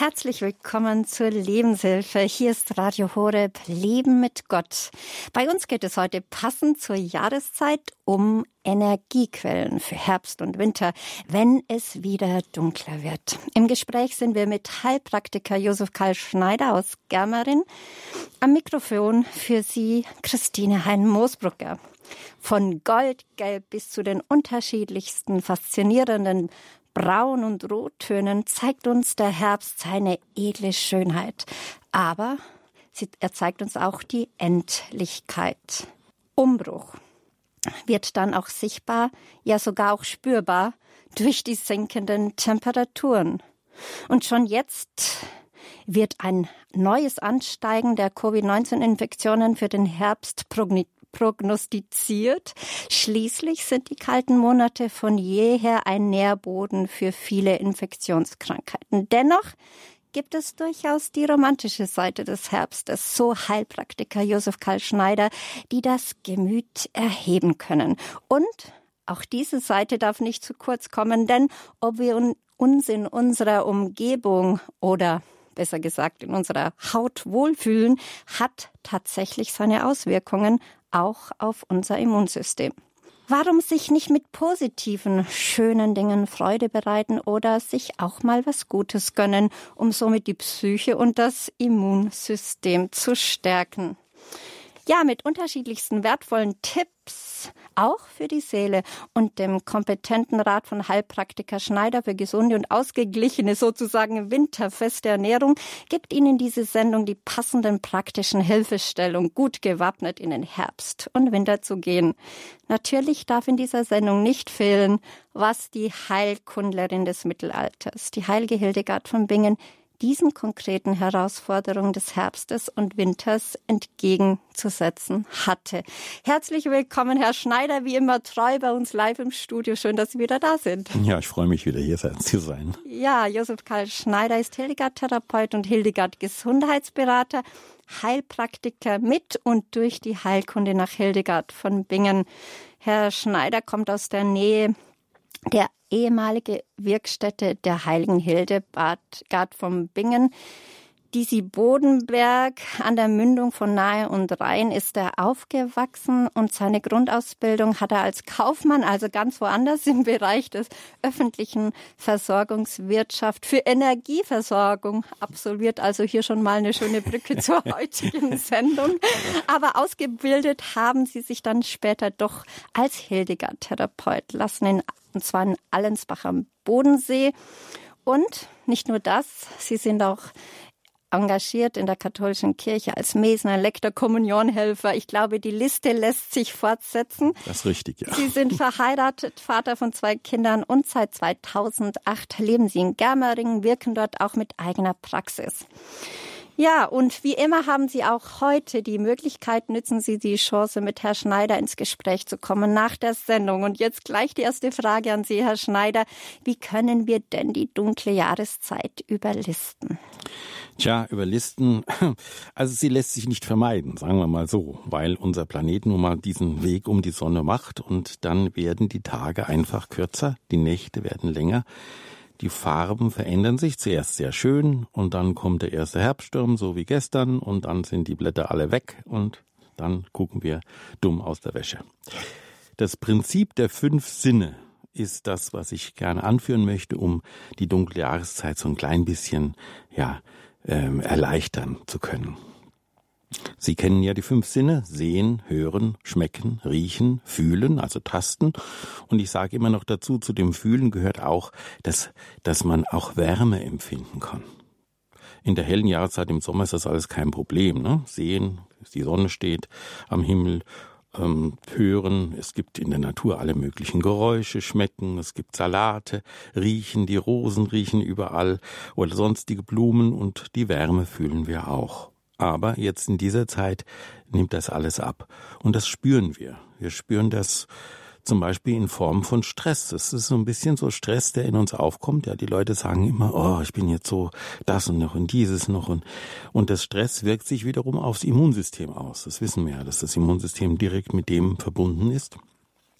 herzlich willkommen zur Lebenshilfe. Hier ist Radio Horeb Leben mit Gott. Bei uns geht es heute passend zur Jahreszeit um Energiequellen für Herbst und Winter, wenn es wieder dunkler wird. Im Gespräch sind wir mit Heilpraktiker Josef Karl Schneider aus Germerin. Am Mikrofon für Sie Christine Hein-Moosbrucker. Von Goldgelb bis zu den unterschiedlichsten faszinierenden Braun- und Rottönen zeigt uns der Herbst seine edle Schönheit. Aber er zeigt uns auch die Endlichkeit. Umbruch wird dann auch sichtbar, ja sogar auch spürbar durch die sinkenden Temperaturen. Und schon jetzt wird ein neues Ansteigen der Covid-19-Infektionen für den Herbst prognostiziert. Schließlich sind die kalten Monate von jeher ein Nährboden für viele Infektionskrankheiten. Dennoch gibt es durchaus die romantische Seite des Herbstes, so Heilpraktiker Josef Karl Schneider, die das Gemüt erheben können. Und auch diese Seite darf nicht zu kurz kommen, denn ob wir uns in unserer Umgebung oder besser gesagt in unserer Haut wohlfühlen, hat tatsächlich seine Auswirkungen auch auf unser Immunsystem. Warum sich nicht mit positiven, schönen Dingen Freude bereiten oder sich auch mal was Gutes gönnen, um somit die Psyche und das Immunsystem zu stärken? Ja, mit unterschiedlichsten wertvollen Tipps, auch für die Seele und dem kompetenten Rat von Heilpraktiker Schneider für gesunde und ausgeglichene, sozusagen winterfeste Ernährung, gibt Ihnen diese Sendung die passenden praktischen Hilfestellungen, gut gewappnet in den Herbst und Winter zu gehen. Natürlich darf in dieser Sendung nicht fehlen, was die Heilkundlerin des Mittelalters, die heilige Hildegard von Bingen, diesen konkreten Herausforderungen des Herbstes und Winters entgegenzusetzen hatte. Herzlich willkommen, Herr Schneider, wie immer treu bei uns live im Studio. Schön, dass Sie wieder da sind. Ja, ich freue mich wieder hier zu sein. Ja, Josef Karl Schneider ist Hildegard-Therapeut und Hildegard-Gesundheitsberater. Heilpraktiker mit und durch die Heilkunde nach Hildegard von Bingen. Herr Schneider kommt aus der Nähe der ehemalige Wirkstätte der Heiligen Hilde Bad Gard vom Bingen. Disi Bodenberg an der Mündung von Nahe und Rhein ist er aufgewachsen und seine Grundausbildung hat er als Kaufmann, also ganz woanders im Bereich des öffentlichen Versorgungswirtschaft für Energieversorgung absolviert. Also hier schon mal eine schöne Brücke zur heutigen Sendung. Aber ausgebildet haben sie sich dann später doch als Hildegard-Therapeut lassen, in, und zwar in Allensbach am Bodensee. Und nicht nur das, sie sind auch engagiert in der katholischen Kirche als Mesner, Lektor, Kommunionhelfer. Ich glaube, die Liste lässt sich fortsetzen. Das ist richtig, ja. Sie sind verheiratet, Vater von zwei Kindern und seit 2008 leben Sie in Germering, wirken dort auch mit eigener Praxis. Ja, und wie immer haben Sie auch heute die Möglichkeit, nützen Sie die Chance, mit Herr Schneider ins Gespräch zu kommen nach der Sendung. Und jetzt gleich die erste Frage an Sie, Herr Schneider. Wie können wir denn die dunkle Jahreszeit überlisten? Tja, überlisten, also sie lässt sich nicht vermeiden, sagen wir mal so, weil unser Planet nun mal diesen Weg um die Sonne macht und dann werden die Tage einfach kürzer, die Nächte werden länger. Die Farben verändern sich zuerst sehr schön und dann kommt der erste Herbststurm, so wie gestern, und dann sind die Blätter alle weg und dann gucken wir dumm aus der Wäsche. Das Prinzip der fünf Sinne ist das, was ich gerne anführen möchte, um die dunkle Jahreszeit so ein klein bisschen, ja, ähm, erleichtern zu können. Sie kennen ja die fünf Sinne, sehen, hören, schmecken, riechen, fühlen, also tasten. Und ich sage immer noch dazu, zu dem Fühlen gehört auch, dass, dass man auch Wärme empfinden kann. In der hellen Jahreszeit im Sommer ist das alles kein Problem. Ne? Sehen, die Sonne steht am Himmel, ähm, hören, es gibt in der Natur alle möglichen Geräusche, schmecken, es gibt Salate, riechen, die Rosen riechen überall oder sonstige Blumen und die Wärme fühlen wir auch. Aber jetzt in dieser Zeit nimmt das alles ab. Und das spüren wir. Wir spüren das zum Beispiel in Form von Stress. Das ist so ein bisschen so Stress, der in uns aufkommt. Ja, die Leute sagen immer, oh, ich bin jetzt so das und noch und dieses noch und, und das Stress wirkt sich wiederum aufs Immunsystem aus. Das wissen wir ja, dass das Immunsystem direkt mit dem verbunden ist.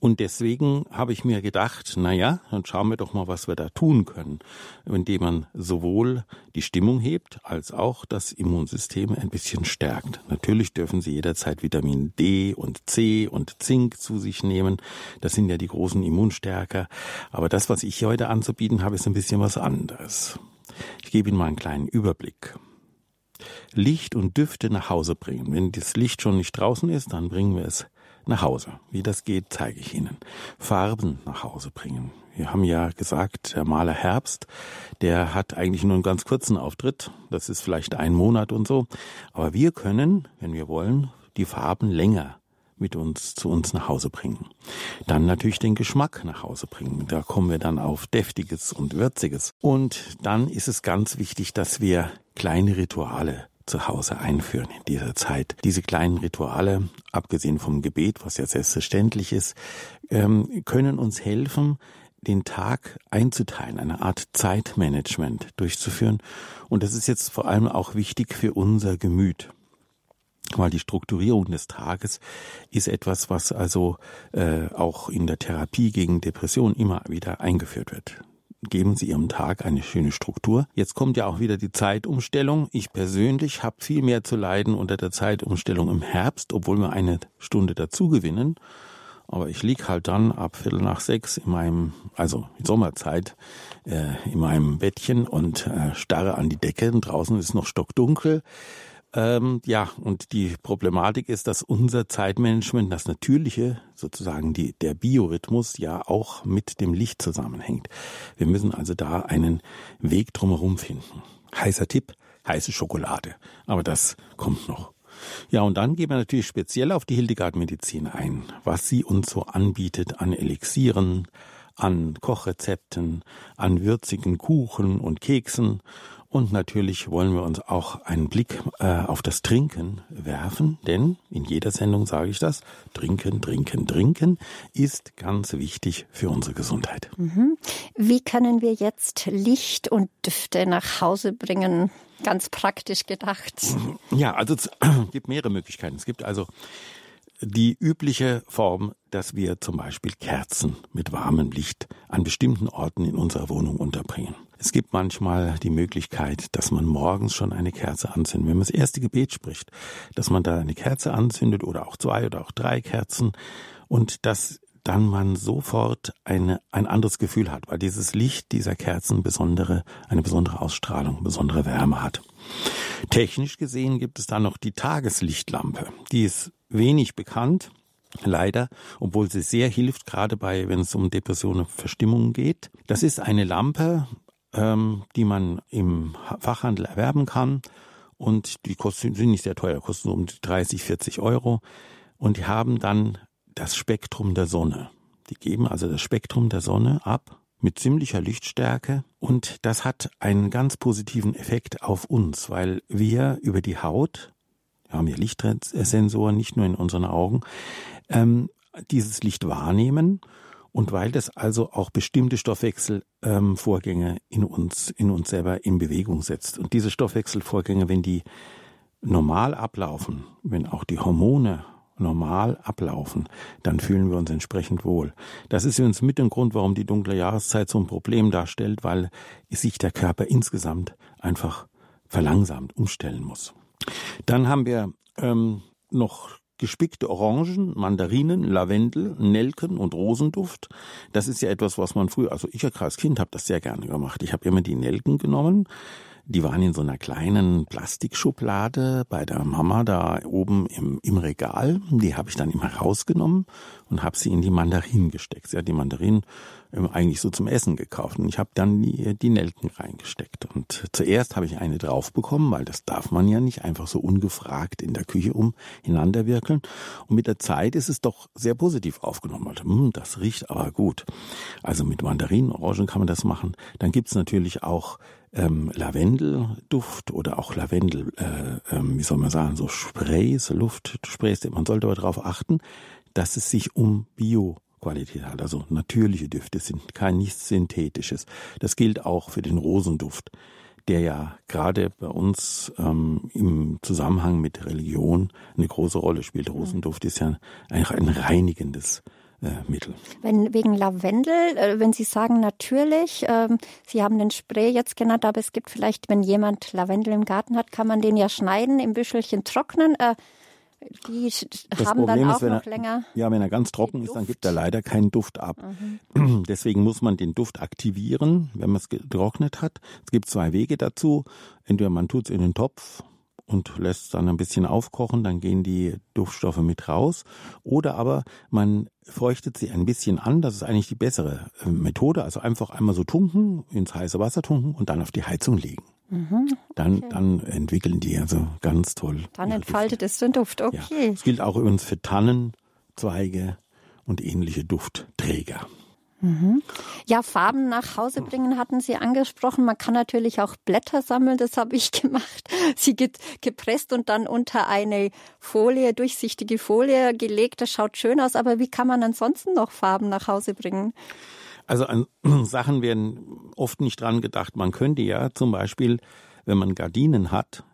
Und deswegen habe ich mir gedacht, na ja, dann schauen wir doch mal, was wir da tun können, indem man sowohl die Stimmung hebt, als auch das Immunsystem ein bisschen stärkt. Natürlich dürfen Sie jederzeit Vitamin D und C und Zink zu sich nehmen. Das sind ja die großen Immunstärker. Aber das, was ich heute anzubieten habe, ist ein bisschen was anderes. Ich gebe Ihnen mal einen kleinen Überblick. Licht und Düfte nach Hause bringen. Wenn das Licht schon nicht draußen ist, dann bringen wir es nach Hause. Wie das geht, zeige ich Ihnen. Farben nach Hause bringen. Wir haben ja gesagt, der Maler Herbst, der hat eigentlich nur einen ganz kurzen Auftritt. Das ist vielleicht ein Monat und so. Aber wir können, wenn wir wollen, die Farben länger mit uns zu uns nach Hause bringen. Dann natürlich den Geschmack nach Hause bringen. Da kommen wir dann auf deftiges und würziges. Und dann ist es ganz wichtig, dass wir kleine Rituale zu Hause einführen in dieser Zeit. Diese kleinen Rituale, abgesehen vom Gebet, was ja selbstverständlich ist, ähm, können uns helfen, den Tag einzuteilen, eine Art Zeitmanagement durchzuführen. Und das ist jetzt vor allem auch wichtig für unser Gemüt. Weil die Strukturierung des Tages ist etwas, was also äh, auch in der Therapie gegen Depression immer wieder eingeführt wird geben Sie Ihrem Tag eine schöne Struktur. Jetzt kommt ja auch wieder die Zeitumstellung. Ich persönlich habe viel mehr zu leiden unter der Zeitumstellung im Herbst, obwohl wir eine Stunde dazu gewinnen. Aber ich lieg halt dann ab Viertel nach sechs in meinem, also Sommerzeit, äh, in meinem Bettchen und äh, starre an die Decke. Und draußen ist noch stockdunkel. Ähm, ja, und die Problematik ist, dass unser Zeitmanagement, das natürliche, sozusagen die, der Biorhythmus, ja auch mit dem Licht zusammenhängt. Wir müssen also da einen Weg drumherum finden. Heißer Tipp, heiße Schokolade. Aber das kommt noch. Ja, und dann gehen wir natürlich speziell auf die Hildegard-Medizin ein, was sie uns so anbietet an Elixieren, an Kochrezepten, an würzigen Kuchen und Keksen und natürlich wollen wir uns auch einen Blick äh, auf das Trinken werfen, denn in jeder Sendung sage ich das, trinken, trinken, trinken ist ganz wichtig für unsere Gesundheit. Mhm. Wie können wir jetzt Licht und Düfte nach Hause bringen? Ganz praktisch gedacht. Ja, also es gibt mehrere Möglichkeiten. Es gibt also die übliche Form, dass wir zum Beispiel Kerzen mit warmem Licht an bestimmten Orten in unserer Wohnung unterbringen. Es gibt manchmal die Möglichkeit, dass man morgens schon eine Kerze anzündet. Wenn man das erste Gebet spricht, dass man da eine Kerze anzündet oder auch zwei oder auch drei Kerzen und dass dann man sofort eine, ein anderes Gefühl hat, weil dieses Licht dieser Kerzen besondere, eine besondere Ausstrahlung, besondere Wärme hat. Technisch gesehen gibt es dann noch die Tageslichtlampe. Die ist wenig bekannt, leider, obwohl sie sehr hilft, gerade bei, wenn es um Depressionen und Verstimmungen geht. Das ist eine Lampe, ähm, die man im Fachhandel erwerben kann. Und die kosten, sind nicht sehr teuer, kosten um 30, 40 Euro. Und die haben dann das Spektrum der Sonne. Die geben also das Spektrum der Sonne ab mit ziemlicher Lichtstärke und das hat einen ganz positiven Effekt auf uns, weil wir über die Haut, wir haben ja Lichtsensoren nicht nur in unseren Augen, ähm, dieses Licht wahrnehmen und weil das also auch bestimmte Stoffwechselvorgänge ähm, in uns, in uns selber in Bewegung setzt. Und diese Stoffwechselvorgänge, wenn die normal ablaufen, wenn auch die Hormone normal ablaufen, dann fühlen wir uns entsprechend wohl. Das ist übrigens mit dem Grund, warum die dunkle Jahreszeit so ein Problem darstellt, weil sich der Körper insgesamt einfach verlangsamt umstellen muss. Dann haben wir ähm, noch gespickte Orangen, Mandarinen, Lavendel, Nelken und Rosenduft. Das ist ja etwas, was man früher, also ich als Kind habe das sehr gerne gemacht. Ich habe immer die Nelken genommen, die waren in so einer kleinen Plastikschublade bei der Mama da oben im, im Regal. Die habe ich dann immer rausgenommen und habe sie in die Mandarinen gesteckt. Sie hat die Mandarinen eigentlich so zum Essen gekauft. Und ich habe dann die, die Nelken reingesteckt. Und zuerst habe ich eine drauf bekommen, weil das darf man ja nicht einfach so ungefragt in der Küche um wirkeln. Und mit der Zeit ist es doch sehr positiv aufgenommen. Also, hm, das riecht aber gut. Also mit Mandarinen, Orangen kann man das machen. Dann gibt's natürlich auch ähm, Lavendelduft oder auch Lavendel, äh, ähm, wie soll man sagen, so Sprays, Luftsprays. Man sollte aber darauf achten, dass es sich um Bio Qualität hat, also natürliche Düfte sind kein nichts synthetisches. Das gilt auch für den Rosenduft, der ja gerade bei uns ähm, im Zusammenhang mit Religion eine große Rolle spielt. Rosenduft ist ja eigentlich ein reinigendes Mittel. Wenn wegen Lavendel, äh, wenn Sie sagen natürlich, ähm, Sie haben den Spray jetzt genannt, aber es gibt vielleicht, wenn jemand Lavendel im Garten hat, kann man den ja schneiden, im Büschelchen trocknen. Äh, die das haben Problem dann auch ist, noch er, länger. Ja, wenn er ganz trocken ist, dann gibt er leider keinen Duft ab. Mhm. Deswegen muss man den Duft aktivieren, wenn man es getrocknet hat. Es gibt zwei Wege dazu. Entweder man tut es in den Topf und lässt es dann ein bisschen aufkochen, dann gehen die Duftstoffe mit raus. Oder aber man feuchtet sie ein bisschen an, das ist eigentlich die bessere äh, Methode. Also einfach einmal so tunken, ins heiße Wasser tunken und dann auf die Heizung legen. Mhm, dann, okay. dann entwickeln die also ganz toll. Dann entfaltet es den Duft, okay. Ja. Das gilt auch übrigens für Tannenzweige und ähnliche Duftträger. Mhm. Ja, Farben nach Hause bringen hatten Sie angesprochen. Man kann natürlich auch Blätter sammeln, das habe ich gemacht. Sie gepresst und dann unter eine Folie, durchsichtige Folie gelegt. Das schaut schön aus, aber wie kann man ansonsten noch Farben nach Hause bringen? Also an Sachen werden oft nicht dran gedacht. Man könnte ja zum Beispiel, wenn man Gardinen hat,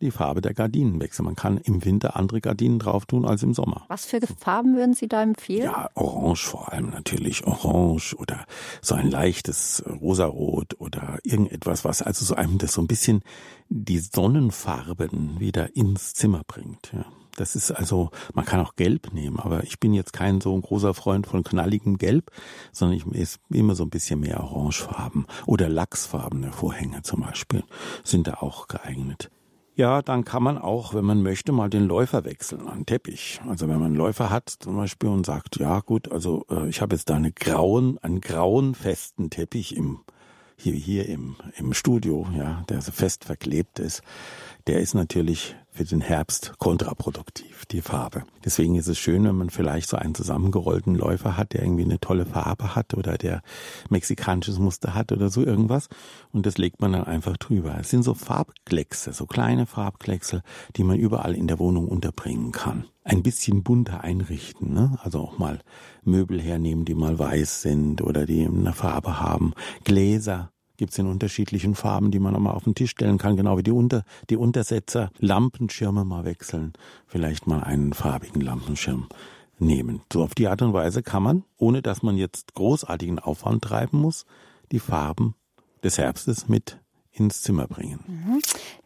die Farbe der Gardinen wechseln. Man kann im Winter andere Gardinen drauf tun als im Sommer. Was für Farben würden Sie da empfehlen? Ja, orange vor allem natürlich. Orange oder so ein leichtes Rosarot oder irgendetwas, was also so einem das so ein bisschen die Sonnenfarben wieder ins Zimmer bringt. Ja. Das ist also, man kann auch Gelb nehmen, aber ich bin jetzt kein so ein großer Freund von knalligem Gelb, sondern ich ist immer so ein bisschen mehr Orangefarben oder Lachsfarbene Vorhänge zum Beispiel sind da auch geeignet. Ja, dann kann man auch, wenn man möchte, mal den Läufer wechseln, einen Teppich. Also wenn man einen Läufer hat zum Beispiel und sagt, ja gut, also äh, ich habe jetzt da eine grauen, einen grauen festen Teppich im hier, hier im, im Studio, ja, der so fest verklebt ist, der ist natürlich für den Herbst kontraproduktiv, die Farbe. Deswegen ist es schön, wenn man vielleicht so einen zusammengerollten Läufer hat, der irgendwie eine tolle Farbe hat oder der mexikanisches Muster hat oder so irgendwas. Und das legt man dann einfach drüber. Es sind so Farbkleckse, so kleine Farbkleckse, die man überall in der Wohnung unterbringen kann. Ein bisschen bunter einrichten, ne? Also auch mal Möbel hernehmen, die mal weiß sind oder die eine Farbe haben. Gläser gibt es in unterschiedlichen Farben, die man auch mal auf den Tisch stellen kann, genau wie die, Unter, die Untersetzer. Lampenschirme mal wechseln, vielleicht mal einen farbigen Lampenschirm nehmen. So auf die Art und Weise kann man, ohne dass man jetzt großartigen Aufwand treiben muss, die Farben des Herbstes mit ins Zimmer bringen. Mhm.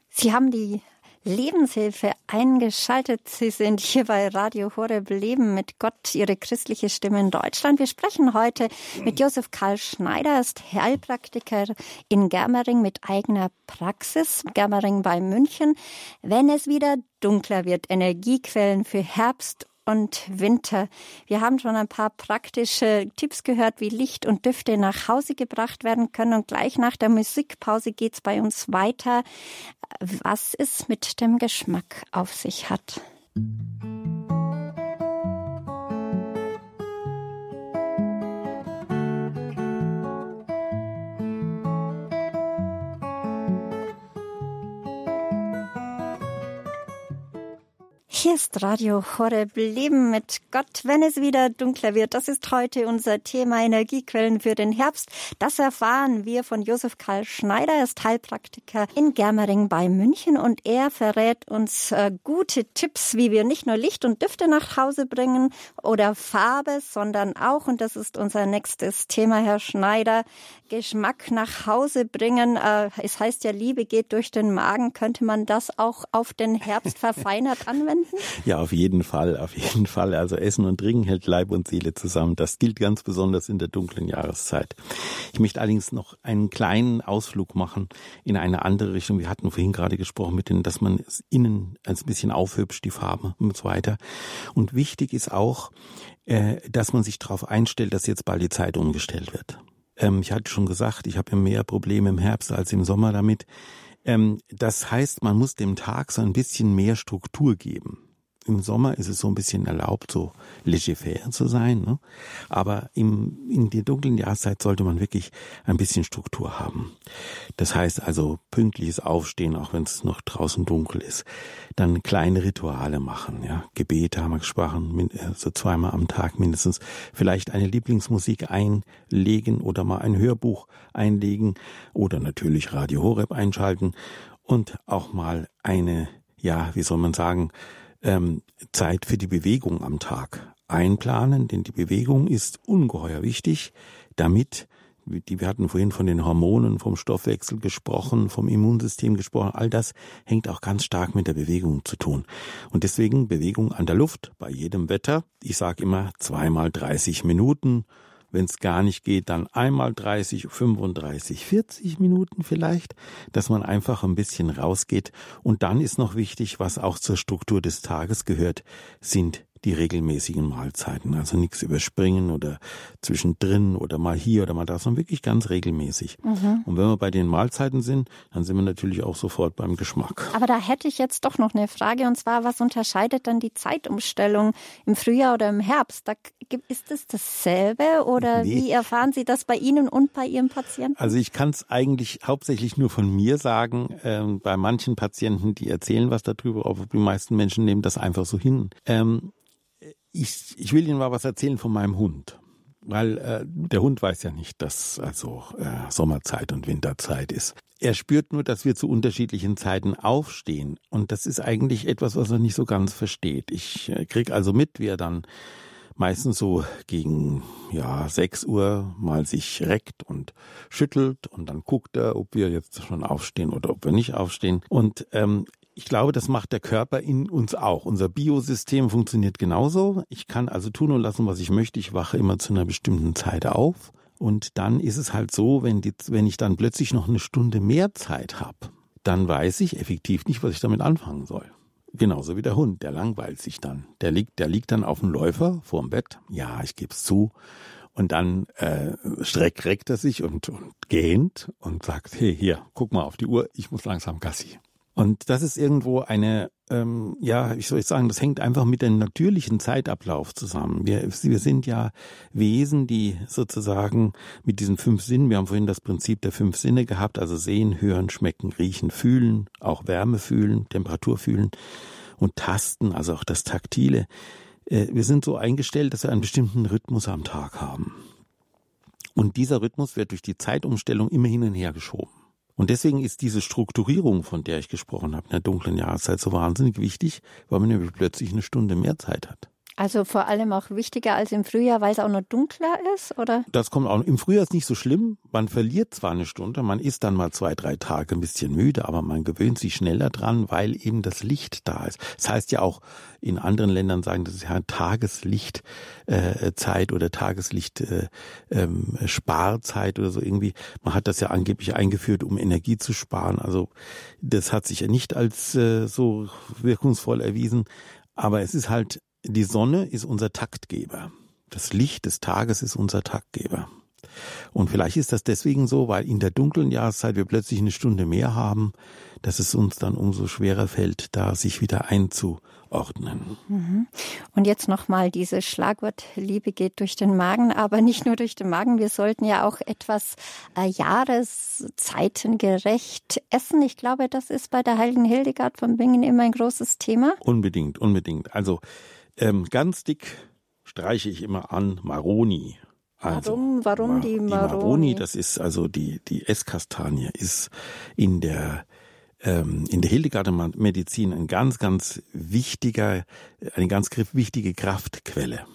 Sie haben die Lebenshilfe eingeschaltet. Sie sind hier bei Radio Horeb Leben mit Gott, Ihre christliche Stimme in Deutschland. Wir sprechen heute mit Josef Karl Schneider, er ist Heilpraktiker in Germering mit eigener Praxis, Germering bei München. Wenn es wieder dunkler wird, Energiequellen für Herbst und Winter. Wir haben schon ein paar praktische Tipps gehört, wie Licht und Düfte nach Hause gebracht werden können. Und gleich nach der Musikpause geht es bei uns weiter, was es mit dem Geschmack auf sich hat. Hier ist Radio Horeb Leben mit Gott, wenn es wieder dunkler wird. Das ist heute unser Thema Energiequellen für den Herbst. Das erfahren wir von Josef Karl Schneider. Er ist Heilpraktiker in Germering bei München und er verrät uns äh, gute Tipps, wie wir nicht nur Licht und Düfte nach Hause bringen oder Farbe, sondern auch, und das ist unser nächstes Thema, Herr Schneider, Geschmack nach Hause bringen. Äh, es heißt ja, Liebe geht durch den Magen. Könnte man das auch auf den Herbst verfeinert anwenden? Ja, auf jeden Fall, auf jeden Fall. Also Essen und Trinken hält Leib und Seele zusammen. Das gilt ganz besonders in der dunklen Jahreszeit. Ich möchte allerdings noch einen kleinen Ausflug machen in eine andere Richtung. Wir hatten vorhin gerade gesprochen mit denen, dass man es innen ein bisschen aufhübscht, die Farbe und so weiter. Und wichtig ist auch, äh, dass man sich darauf einstellt, dass jetzt bald die Zeit umgestellt wird. Ähm, ich hatte schon gesagt, ich habe mehr Probleme im Herbst als im Sommer damit. Ähm, das heißt, man muss dem Tag so ein bisschen mehr Struktur geben im Sommer ist es so ein bisschen erlaubt, so laissez-faire zu sein. Ne? Aber im, in der dunklen Jahreszeit sollte man wirklich ein bisschen Struktur haben. Das heißt also pünktliches Aufstehen, auch wenn es noch draußen dunkel ist. Dann kleine Rituale machen. Ja? Gebete haben wir gesprochen, so zweimal am Tag mindestens. Vielleicht eine Lieblingsmusik einlegen oder mal ein Hörbuch einlegen oder natürlich Radio Horeb einschalten und auch mal eine, ja, wie soll man sagen, ähm, Zeit für die Bewegung am Tag einplanen, denn die Bewegung ist ungeheuer wichtig, damit die, wir hatten vorhin von den Hormonen, vom Stoffwechsel gesprochen, vom Immunsystem gesprochen. All das hängt auch ganz stark mit der Bewegung zu tun. Und deswegen Bewegung an der Luft bei jedem Wetter. Ich sage immer zweimal 30 Minuten. Wenn es gar nicht geht, dann einmal 30, 35, 40 Minuten vielleicht, dass man einfach ein bisschen rausgeht. Und dann ist noch wichtig, was auch zur Struktur des Tages gehört, sind die regelmäßigen Mahlzeiten. Also nichts überspringen oder zwischendrin oder mal hier oder mal da, sondern wirklich ganz regelmäßig. Mhm. Und wenn wir bei den Mahlzeiten sind, dann sind wir natürlich auch sofort beim Geschmack. Aber da hätte ich jetzt doch noch eine Frage und zwar, was unterscheidet dann die Zeitumstellung im Frühjahr oder im Herbst? Da, ist es dasselbe oder nee. wie erfahren Sie das bei Ihnen und bei Ihren Patienten? Also ich kann es eigentlich hauptsächlich nur von mir sagen. Ähm, bei manchen Patienten, die erzählen was darüber, aber die meisten Menschen nehmen das einfach so hin. Ähm, ich, ich will Ihnen mal was erzählen von meinem Hund. Weil äh, der Hund weiß ja nicht, dass also äh, Sommerzeit und Winterzeit ist. Er spürt nur, dass wir zu unterschiedlichen Zeiten aufstehen. Und das ist eigentlich etwas, was er nicht so ganz versteht. Ich äh, krieg also mit, wie er dann meistens so gegen ja sechs Uhr mal sich reckt und schüttelt und dann guckt er, ob wir jetzt schon aufstehen oder ob wir nicht aufstehen. Und ähm, ich glaube, das macht der Körper in uns auch. Unser Biosystem funktioniert genauso. Ich kann also tun und lassen, was ich möchte. Ich wache immer zu einer bestimmten Zeit auf. Und dann ist es halt so, wenn, die, wenn ich dann plötzlich noch eine Stunde mehr Zeit habe, dann weiß ich effektiv nicht, was ich damit anfangen soll. Genauso wie der Hund, der langweilt sich dann. Der liegt, der liegt dann auf dem Läufer vorm Bett. Ja, ich gebe es zu. Und dann äh, streckt reckt er sich und, und gähnt und sagt, hey, hier, guck mal auf die Uhr, ich muss langsam Gassi. Und das ist irgendwo eine, ähm, ja, wie soll ich sagen, das hängt einfach mit dem natürlichen Zeitablauf zusammen. Wir, wir sind ja Wesen, die sozusagen mit diesen fünf Sinnen, wir haben vorhin das Prinzip der fünf Sinne gehabt, also sehen, hören, schmecken, riechen, fühlen, auch Wärme fühlen, Temperatur fühlen und tasten, also auch das Taktile. Äh, wir sind so eingestellt, dass wir einen bestimmten Rhythmus am Tag haben. Und dieser Rhythmus wird durch die Zeitumstellung immer hin und her geschoben. Und deswegen ist diese Strukturierung, von der ich gesprochen habe, in der dunklen Jahreszeit so wahnsinnig wichtig, weil man nämlich plötzlich eine Stunde mehr Zeit hat. Also vor allem auch wichtiger als im Frühjahr, weil es auch noch dunkler ist, oder? Das kommt auch. Im Frühjahr ist nicht so schlimm. Man verliert zwar eine Stunde, man ist dann mal zwei, drei Tage ein bisschen müde, aber man gewöhnt sich schneller dran, weil eben das Licht da ist. Das heißt ja auch, in anderen Ländern sagen, das ist ja Tageslichtzeit äh, oder Tageslicht-Sparzeit äh, ähm, oder so irgendwie. Man hat das ja angeblich eingeführt, um Energie zu sparen. Also das hat sich ja nicht als äh, so wirkungsvoll erwiesen. Aber es ist halt die Sonne ist unser Taktgeber. Das Licht des Tages ist unser Taktgeber. Und vielleicht ist das deswegen so, weil in der dunklen Jahreszeit wir plötzlich eine Stunde mehr haben, dass es uns dann umso schwerer fällt, da sich wieder einzuordnen. Mhm. Und jetzt nochmal dieses Schlagwort Liebe geht durch den Magen, aber nicht nur durch den Magen. Wir sollten ja auch etwas äh, jahreszeitengerecht essen. Ich glaube, das ist bei der heiligen Hildegard von Bingen immer ein großes Thema. Unbedingt, unbedingt. Also ähm, ganz dick streiche ich immer an Maroni. Also, warum, warum die Maroni? Die Maroni, das ist also die, die Esskastanie, ist in der ähm, in der Hildegarder Medizin ein ganz, ganz wichtiger, eine ganz wichtige Kraftquelle.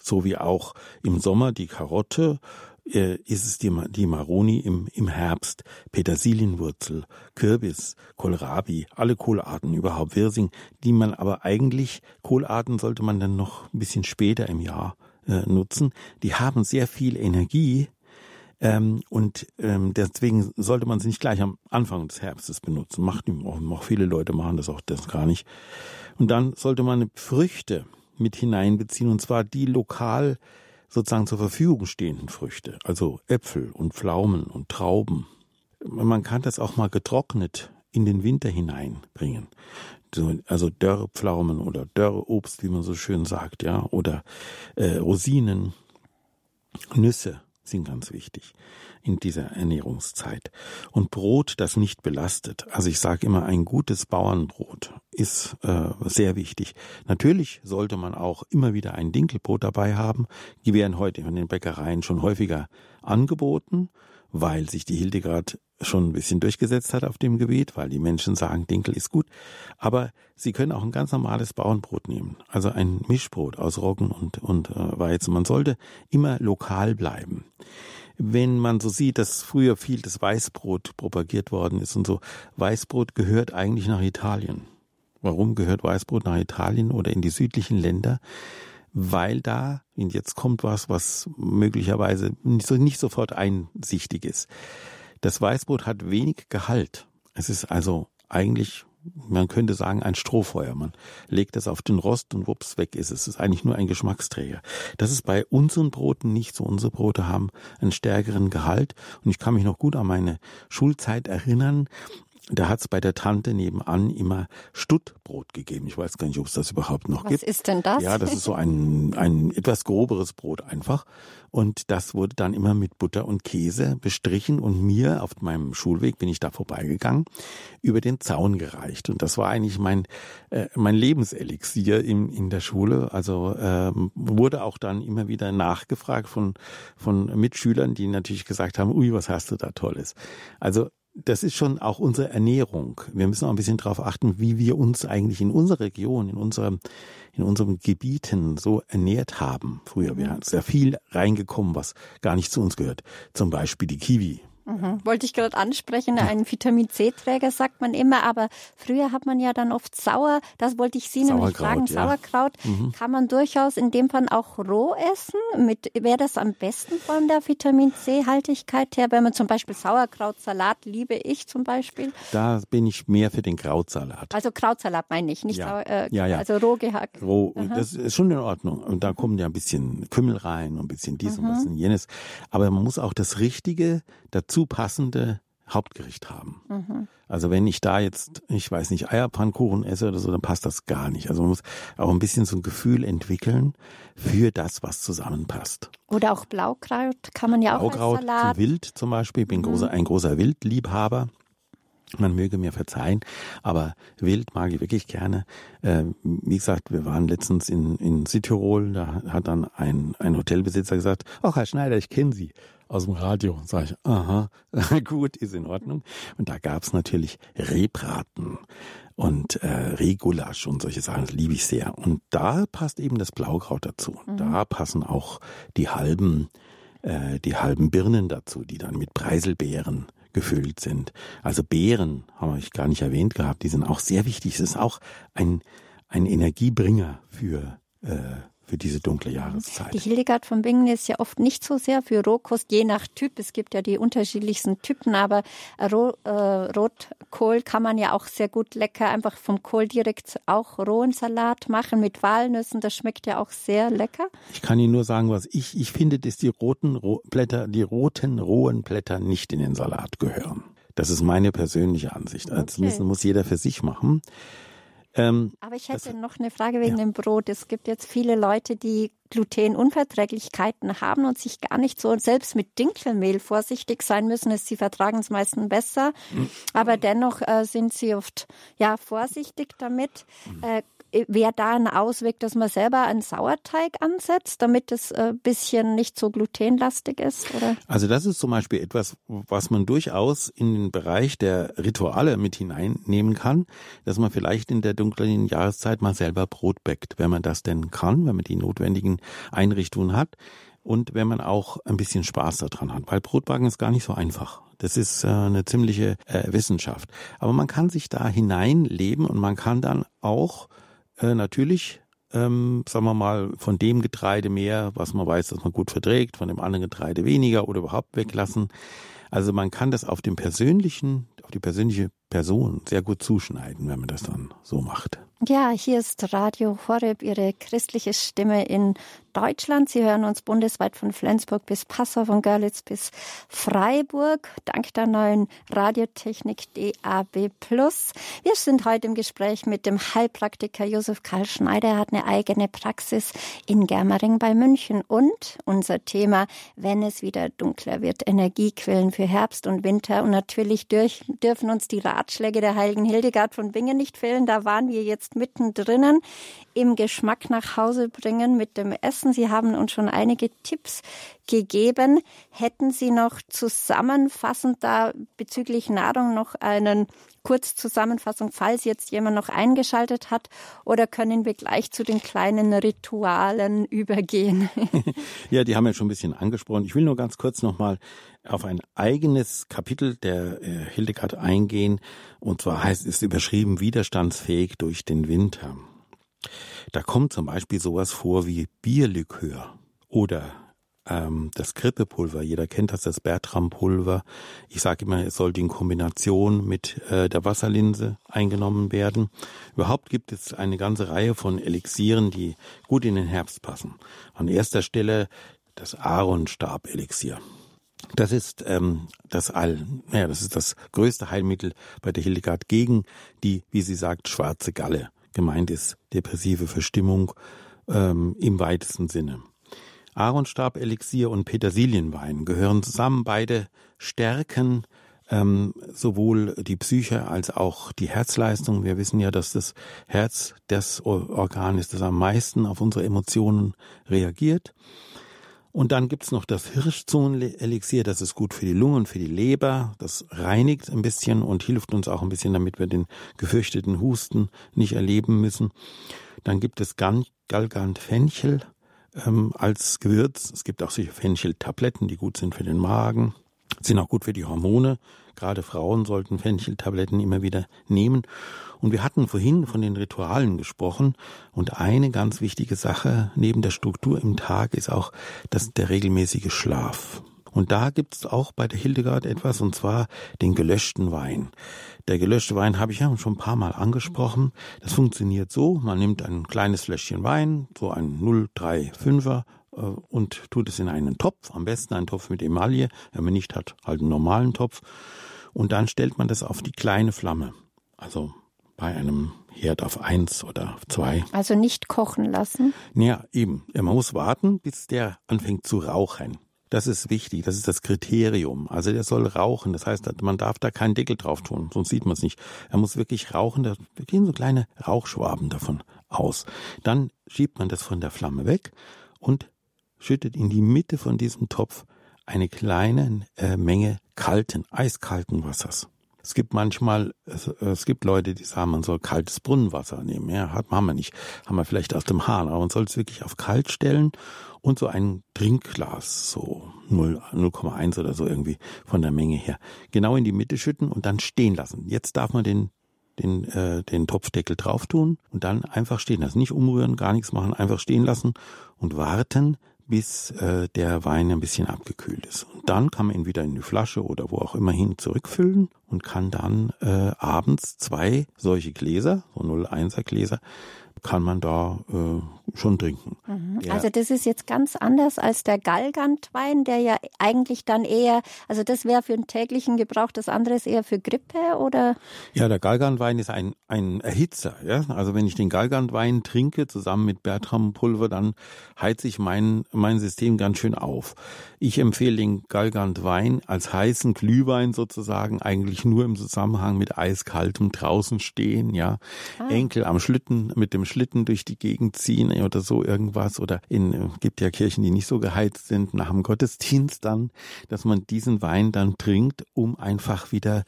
So wie auch im Sommer die Karotte äh, ist es die, Maroni im, im Herbst, Petersilienwurzel, Kürbis, Kohlrabi, alle Kohlarten überhaupt, Wirsing, die man aber eigentlich, Kohlarten sollte man dann noch ein bisschen später im Jahr äh, nutzen. Die haben sehr viel Energie ähm, und ähm, deswegen sollte man sie nicht gleich am Anfang des Herbstes benutzen. Macht auch, auch viele Leute machen das auch das gar nicht. Und dann sollte man Früchte mit hineinbeziehen und zwar die lokal sozusagen zur Verfügung stehenden Früchte, also Äpfel und Pflaumen und Trauben. Man kann das auch mal getrocknet in den Winter hineinbringen. Also Dörrpflaumen oder Dörrobst, wie man so schön sagt, ja, oder äh, Rosinen, Nüsse sind ganz wichtig in dieser Ernährungszeit. Und Brot, das nicht belastet. Also ich sage immer, ein gutes Bauernbrot ist äh, sehr wichtig. Natürlich sollte man auch immer wieder ein Dinkelbrot dabei haben. Die werden heute in den Bäckereien schon häufiger angeboten weil sich die Hildegard schon ein bisschen durchgesetzt hat auf dem Gebiet, weil die Menschen sagen, Dinkel ist gut. Aber Sie können auch ein ganz normales Bauernbrot nehmen, also ein Mischbrot aus Roggen und, und äh, Weizen. Man sollte immer lokal bleiben. Wenn man so sieht, dass früher viel das Weißbrot propagiert worden ist und so, Weißbrot gehört eigentlich nach Italien. Warum gehört Weißbrot nach Italien oder in die südlichen Länder? Weil da, und jetzt kommt was, was möglicherweise nicht, so, nicht sofort einsichtig ist das Weißbrot hat wenig Gehalt. Es ist also eigentlich, man könnte sagen, ein Strohfeuer. Man legt es auf den Rost und wups, weg ist es. Es ist eigentlich nur ein Geschmacksträger. Das ist bei unseren Broten nicht so. Unsere Brote haben einen stärkeren Gehalt. Und ich kann mich noch gut an meine Schulzeit erinnern. Da hat's bei der Tante nebenan immer Stuttbrot gegeben. Ich weiß gar nicht, ob es das überhaupt noch Was gibt. Was ist denn das? Ja, das ist so ein, ein etwas groberes Brot einfach. Und das wurde dann immer mit Butter und Käse bestrichen und mir auf meinem Schulweg bin ich da vorbeigegangen, über den Zaun gereicht. Und das war eigentlich mein, äh, mein Lebenselixier in, in der Schule. Also ähm, wurde auch dann immer wieder nachgefragt von, von Mitschülern, die natürlich gesagt haben, ui, was hast du da Tolles. Also das ist schon auch unsere Ernährung. Wir müssen auch ein bisschen darauf achten, wie wir uns eigentlich in unserer Region, in unserem, in unseren Gebieten so ernährt haben. Früher wäre sehr viel reingekommen, was gar nicht zu uns gehört. Zum Beispiel die Kiwi. Mhm. Wollte ich gerade ansprechen, ein Vitamin C-Träger sagt man immer, aber früher hat man ja dann oft sauer, das wollte ich Sie nämlich fragen, ja. Sauerkraut mhm. kann man durchaus in dem Fall auch roh essen? Mit Wäre das am besten von der Vitamin C-Haltigkeit her, wenn man zum Beispiel Sauerkrautsalat liebe ich zum Beispiel? Da bin ich mehr für den Krautsalat. Also Krautsalat meine ich, nicht ja. Sauer, äh, ja, ja. also roh gehackt. Roh, Aha. das ist schon in Ordnung. Und da kommt ja ein bisschen Kümmel rein und ein bisschen dies mhm. und das und jenes. Aber man muss auch das Richtige dazu dazu passende Hauptgericht haben. Mhm. Also wenn ich da jetzt, ich weiß nicht, Eierpfannkuchen esse oder so, dann passt das gar nicht. Also man muss auch ein bisschen so ein Gefühl entwickeln für das, was zusammenpasst. Oder auch Blaukraut kann man ja Blaukraut, auch als Salat. Wild zum Beispiel, ich bin mhm. großer, ein großer Wildliebhaber. Man möge mir verzeihen, aber Wild mag ich wirklich gerne. Äh, wie gesagt, wir waren letztens in, in Südtirol, da hat dann ein, ein Hotelbesitzer gesagt, ach Herr Schneider, ich kenne Sie aus dem Radio. Sag ich, aha, gut, ist in Ordnung. Und da gab's natürlich Rehbraten und äh, Rehgulasch und solche Sachen, das liebe ich sehr. Und da passt eben das Blaukraut dazu. Mhm. Da passen auch die halben, äh, die halben Birnen dazu, die dann mit Preiselbeeren gefüllt sind. Also Beeren haben wir gar nicht erwähnt gehabt, die sind auch sehr wichtig. Es ist auch ein, ein Energiebringer für äh, für diese dunkle Jahreszeit. Die Hildegard von Bingen ist ja oft nicht so sehr für Rohkost, je nach Typ. Es gibt ja die unterschiedlichsten Typen, aber Roh, äh, Rotkohl kann man ja auch sehr gut lecker einfach vom Kohl direkt auch rohen Salat machen mit Walnüssen. Das schmeckt ja auch sehr lecker. Ich kann Ihnen nur sagen, was ich, ich finde, dass die roten Blätter, die roten rohen Blätter nicht in den Salat gehören. Das ist meine persönliche Ansicht. Also okay. Das muss jeder für sich machen. Ähm, Aber ich hätte das, noch eine Frage wegen ja. dem Brot. Es gibt jetzt viele Leute, die Glutenunverträglichkeiten haben und sich gar nicht so selbst mit Dinkelmehl vorsichtig sein müssen. Sie vertragen es meistens besser, mhm. aber dennoch äh, sind sie oft ja vorsichtig damit. Mhm. Äh, wäre da ein Ausweg, dass man selber einen Sauerteig ansetzt, damit es ein äh, bisschen nicht so glutenlastig ist? Oder? Also das ist zum Beispiel etwas, was man durchaus in den Bereich der Rituale mit hineinnehmen kann, dass man vielleicht in der dunklen Jahreszeit mal selber Brot bäckt, wenn man das denn kann, wenn man die notwendigen Einrichtungen hat und wenn man auch ein bisschen Spaß daran hat, weil Brotbacken ist gar nicht so einfach. Das ist äh, eine ziemliche äh, Wissenschaft. Aber man kann sich da hineinleben und man kann dann auch äh, natürlich, ähm, sagen wir mal, von dem Getreide mehr, was man weiß, dass man gut verträgt, von dem anderen Getreide weniger oder überhaupt weglassen. Also man kann das auf den persönlichen, auf die persönliche Person sehr gut zuschneiden, wenn man das dann so macht. Ja, hier ist Radio Horeb, Ihre christliche Stimme in Deutschland. Sie hören uns bundesweit von Flensburg bis Passau, von Görlitz bis Freiburg, dank der neuen Radiotechnik DAB+. Wir sind heute im Gespräch mit dem Heilpraktiker Josef Karl Schneider. Er hat eine eigene Praxis in Germering bei München. Und unser Thema, wenn es wieder dunkler wird, Energiequellen für Herbst und Winter. Und natürlich durch, dürfen uns die Ratschläge der heiligen Hildegard von Bingen nicht fehlen. Da waren wir jetzt mittendrin im Geschmack nach Hause bringen mit dem Essen. Sie haben uns schon einige Tipps gegeben. Hätten Sie noch zusammenfassend da bezüglich Nahrung noch einen Kurzzusammenfassung, falls jetzt jemand noch eingeschaltet hat, oder können wir gleich zu den kleinen Ritualen übergehen? ja, die haben wir schon ein bisschen angesprochen. Ich will nur ganz kurz nochmal auf ein eigenes Kapitel der äh, Hildegard eingehen. Und zwar heißt es überschrieben widerstandsfähig durch den Winter. Da kommt zum Beispiel sowas vor wie Bierlikör oder ähm, das Grippepulver. Jeder kennt das, das Bertram-Pulver. Ich sage immer, es sollte in Kombination mit äh, der Wasserlinse eingenommen werden. Überhaupt gibt es eine ganze Reihe von Elixieren, die gut in den Herbst passen. An erster Stelle das Aaronstab-Elixier. Das ist ähm, das All, ja, das ist das größte Heilmittel bei der Hildegard gegen die, wie sie sagt, schwarze Galle. Gemeint ist depressive Verstimmung ähm, im weitesten Sinne. Aaronstab-Elixier und Petersilienwein gehören zusammen. Beide stärken ähm, sowohl die Psyche als auch die Herzleistung. Wir wissen ja, dass das Herz das Organ ist, das am meisten auf unsere Emotionen reagiert. Und dann gibt's noch das Hirschzungen-Elixier, das ist gut für die Lungen, für die Leber. Das reinigt ein bisschen und hilft uns auch ein bisschen, damit wir den gefürchteten Husten nicht erleben müssen. Dann gibt es Galgant-Fenchel ähm, als Gewürz. Es gibt auch solche Fencheltabletten, die gut sind für den Magen, sind auch gut für die Hormone. Gerade Frauen sollten Fencheltabletten immer wieder nehmen. Und wir hatten vorhin von den Ritualen gesprochen. Und eine ganz wichtige Sache neben der Struktur im Tag ist auch das, der regelmäßige Schlaf. Und da gibt's auch bei der Hildegard etwas, und zwar den gelöschten Wein. Der gelöschte Wein habe ich ja schon ein paar Mal angesprochen. Das funktioniert so, man nimmt ein kleines Fläschchen Wein, so ein 035er, äh, und tut es in einen Topf, am besten einen Topf mit Emaille, wenn man nicht hat, halt einen normalen Topf. Und dann stellt man das auf die kleine Flamme. Also bei einem Herd auf eins oder zwei. Also nicht kochen lassen? Ja, eben. Man muss warten, bis der anfängt zu rauchen. Das ist wichtig, das ist das Kriterium. Also der soll rauchen, das heißt, man darf da keinen Deckel drauf tun, sonst sieht man es nicht. Er muss wirklich rauchen, da gehen so kleine Rauchschwaben davon aus. Dann schiebt man das von der Flamme weg und schüttet in die Mitte von diesem Topf eine kleine äh, Menge kalten, eiskalten Wassers. Es gibt manchmal, es, es, gibt Leute, die sagen, man soll kaltes Brunnenwasser nehmen. Ja, haben wir nicht. Haben wir vielleicht aus dem Hahn. Aber man soll es wirklich auf kalt stellen und so ein Trinkglas, so 0,1 oder so irgendwie von der Menge her, genau in die Mitte schütten und dann stehen lassen. Jetzt darf man den den, äh, den Topfdeckel drauf tun und dann einfach stehen lassen. Nicht umrühren, gar nichts machen, einfach stehen lassen und warten, bis äh, der Wein ein bisschen abgekühlt ist. Und dann kann man ihn wieder in die Flasche oder wo auch immer hin zurückfüllen und kann dann äh, abends zwei solche Gläser, so 0,1er Gläser, kann man da äh, schon trinken. Mhm. Also das ist jetzt ganz anders als der Galgantwein, der ja eigentlich dann eher, also das wäre für den täglichen Gebrauch, das andere ist eher für Grippe oder? Ja, der Galgantwein ist ein, ein Erhitzer. Ja? Also wenn ich den Galgantwein trinke zusammen mit Bertrampulver, dann heizt sich mein, mein System ganz schön auf. Ich empfehle den Galgantwein als heißen Glühwein sozusagen eigentlich nur im Zusammenhang mit eiskaltem draußen stehen, ja. Ah. Enkel am Schlitten mit dem Schlitten durch die Gegend ziehen oder so irgendwas oder in gibt ja Kirchen, die nicht so geheizt sind nach dem Gottesdienst dann, dass man diesen Wein dann trinkt, um einfach wieder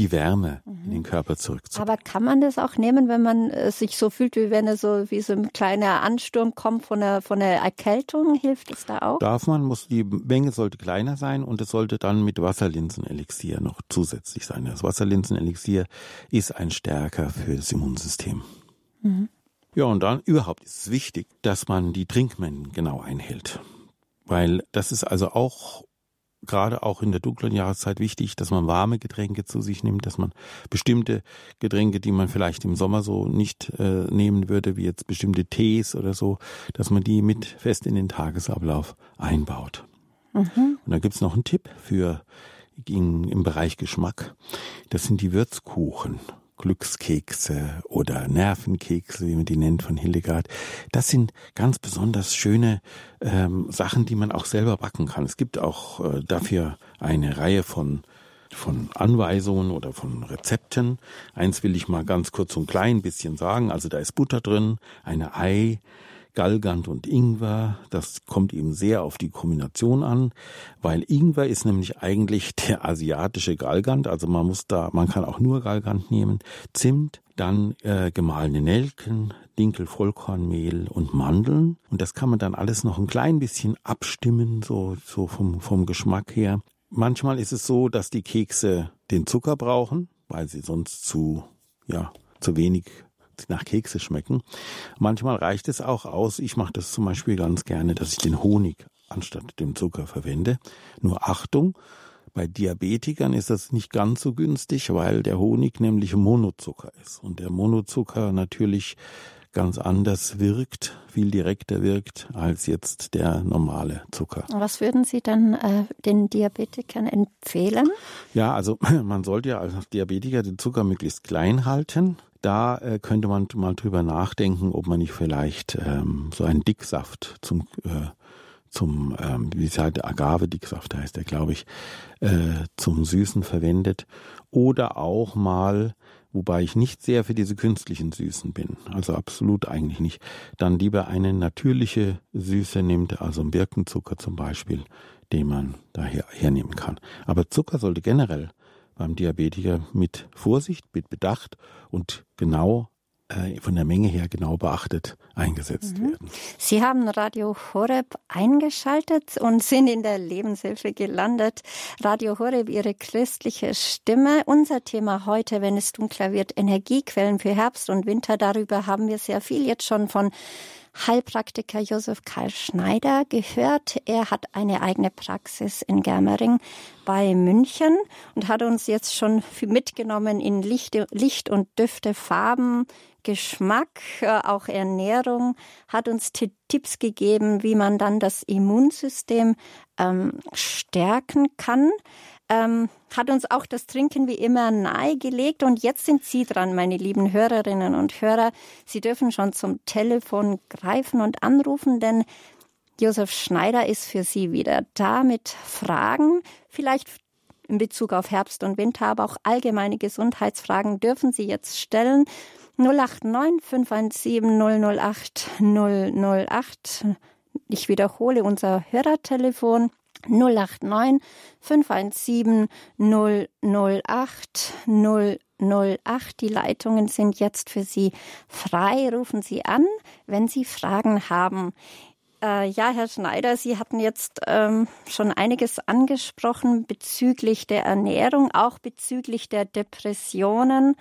die Wärme mhm. in den Körper zurückzubringen. Aber kann man das auch nehmen, wenn man äh, sich so fühlt, wie wenn es so wie so ein kleiner Ansturm kommt von der von der Erkältung? Hilft es da auch? Darf man, muss die Menge sollte kleiner sein und es sollte dann mit Wasserlinsenelixier noch zusätzlich sein. Das Wasserlinsenelixier ist ein Stärker für das Immunsystem. Mhm. Ja, und dann überhaupt ist es wichtig, dass man die Trinkmengen genau einhält. Weil das ist also auch gerade auch in der dunklen Jahreszeit wichtig, dass man warme Getränke zu sich nimmt, dass man bestimmte Getränke, die man vielleicht im Sommer so nicht äh, nehmen würde, wie jetzt bestimmte Tees oder so, dass man die mit fest in den Tagesablauf einbaut. Mhm. Und da gibt's noch einen Tipp für in, im Bereich Geschmack. Das sind die Würzkuchen. Glückskekse oder Nervenkekse, wie man die nennt, von Hildegard. Das sind ganz besonders schöne ähm, Sachen, die man auch selber backen kann. Es gibt auch äh, dafür eine Reihe von von Anweisungen oder von Rezepten. Eins will ich mal ganz kurz und klein bisschen sagen. Also da ist Butter drin, eine Ei, Galgant und Ingwer. Das kommt eben sehr auf die Kombination an, weil Ingwer ist nämlich eigentlich der asiatische Galgant. Also man muss da, man kann auch nur Galgant nehmen. Zimt, dann äh, gemahlene Nelken, Dinkel, Vollkornmehl und Mandeln. Und das kann man dann alles noch ein klein bisschen abstimmen, so, so vom, vom Geschmack her. Manchmal ist es so, dass die Kekse den Zucker brauchen, weil sie sonst zu, ja, zu wenig nach Kekse schmecken. Manchmal reicht es auch aus. Ich mache das zum Beispiel ganz gerne, dass ich den Honig anstatt dem Zucker verwende. Nur Achtung, bei Diabetikern ist das nicht ganz so günstig, weil der Honig nämlich Monozucker ist und der Monozucker natürlich ganz anders wirkt, viel direkter wirkt als jetzt der normale Zucker. Was würden Sie dann äh, den Diabetikern empfehlen? Ja, also man sollte ja als Diabetiker den Zucker möglichst klein halten. Da äh, könnte man mal drüber nachdenken, ob man nicht vielleicht ähm, so einen Dicksaft zum äh, zum, ähm, wie sagt Agave-Dicksaft heißt der, glaube ich, äh, zum Süßen verwendet. Oder auch mal, wobei ich nicht sehr für diese künstlichen Süßen bin, also absolut eigentlich nicht, dann lieber eine natürliche Süße nimmt, also einen Birkenzucker zum Beispiel, den man daher hernehmen kann. Aber Zucker sollte generell beim Diabetiker mit Vorsicht, mit Bedacht und genau äh, von der Menge her genau beachtet eingesetzt mhm. werden. Sie haben Radio Horeb eingeschaltet und sind in der Lebenshilfe gelandet. Radio Horeb, Ihre christliche Stimme. Unser Thema heute, wenn es dunkler wird, Energiequellen für Herbst und Winter. Darüber haben wir sehr viel jetzt schon von Heilpraktiker Josef Karl Schneider gehört. Er hat eine eigene Praxis in Germering bei München und hat uns jetzt schon mitgenommen in Licht, Licht und Düfte, Farben, Geschmack, äh, auch Ernährung, hat uns Tipps gegeben, wie man dann das Immunsystem ähm, stärken kann ähm, hat uns auch das Trinken wie immer nahegelegt. Und jetzt sind Sie dran, meine lieben Hörerinnen und Hörer. Sie dürfen schon zum Telefon greifen und anrufen, denn Josef Schneider ist für Sie wieder da mit Fragen, vielleicht in Bezug auf Herbst und Winter, aber auch allgemeine Gesundheitsfragen dürfen Sie jetzt stellen. 089 517 008 008. Ich wiederhole unser Hörertelefon 089 517 008 008. Die Leitungen sind jetzt für Sie frei. Rufen Sie an, wenn Sie Fragen haben. Äh, ja, Herr Schneider, Sie hatten jetzt ähm, schon einiges angesprochen bezüglich der Ernährung, auch bezüglich der Depressionen.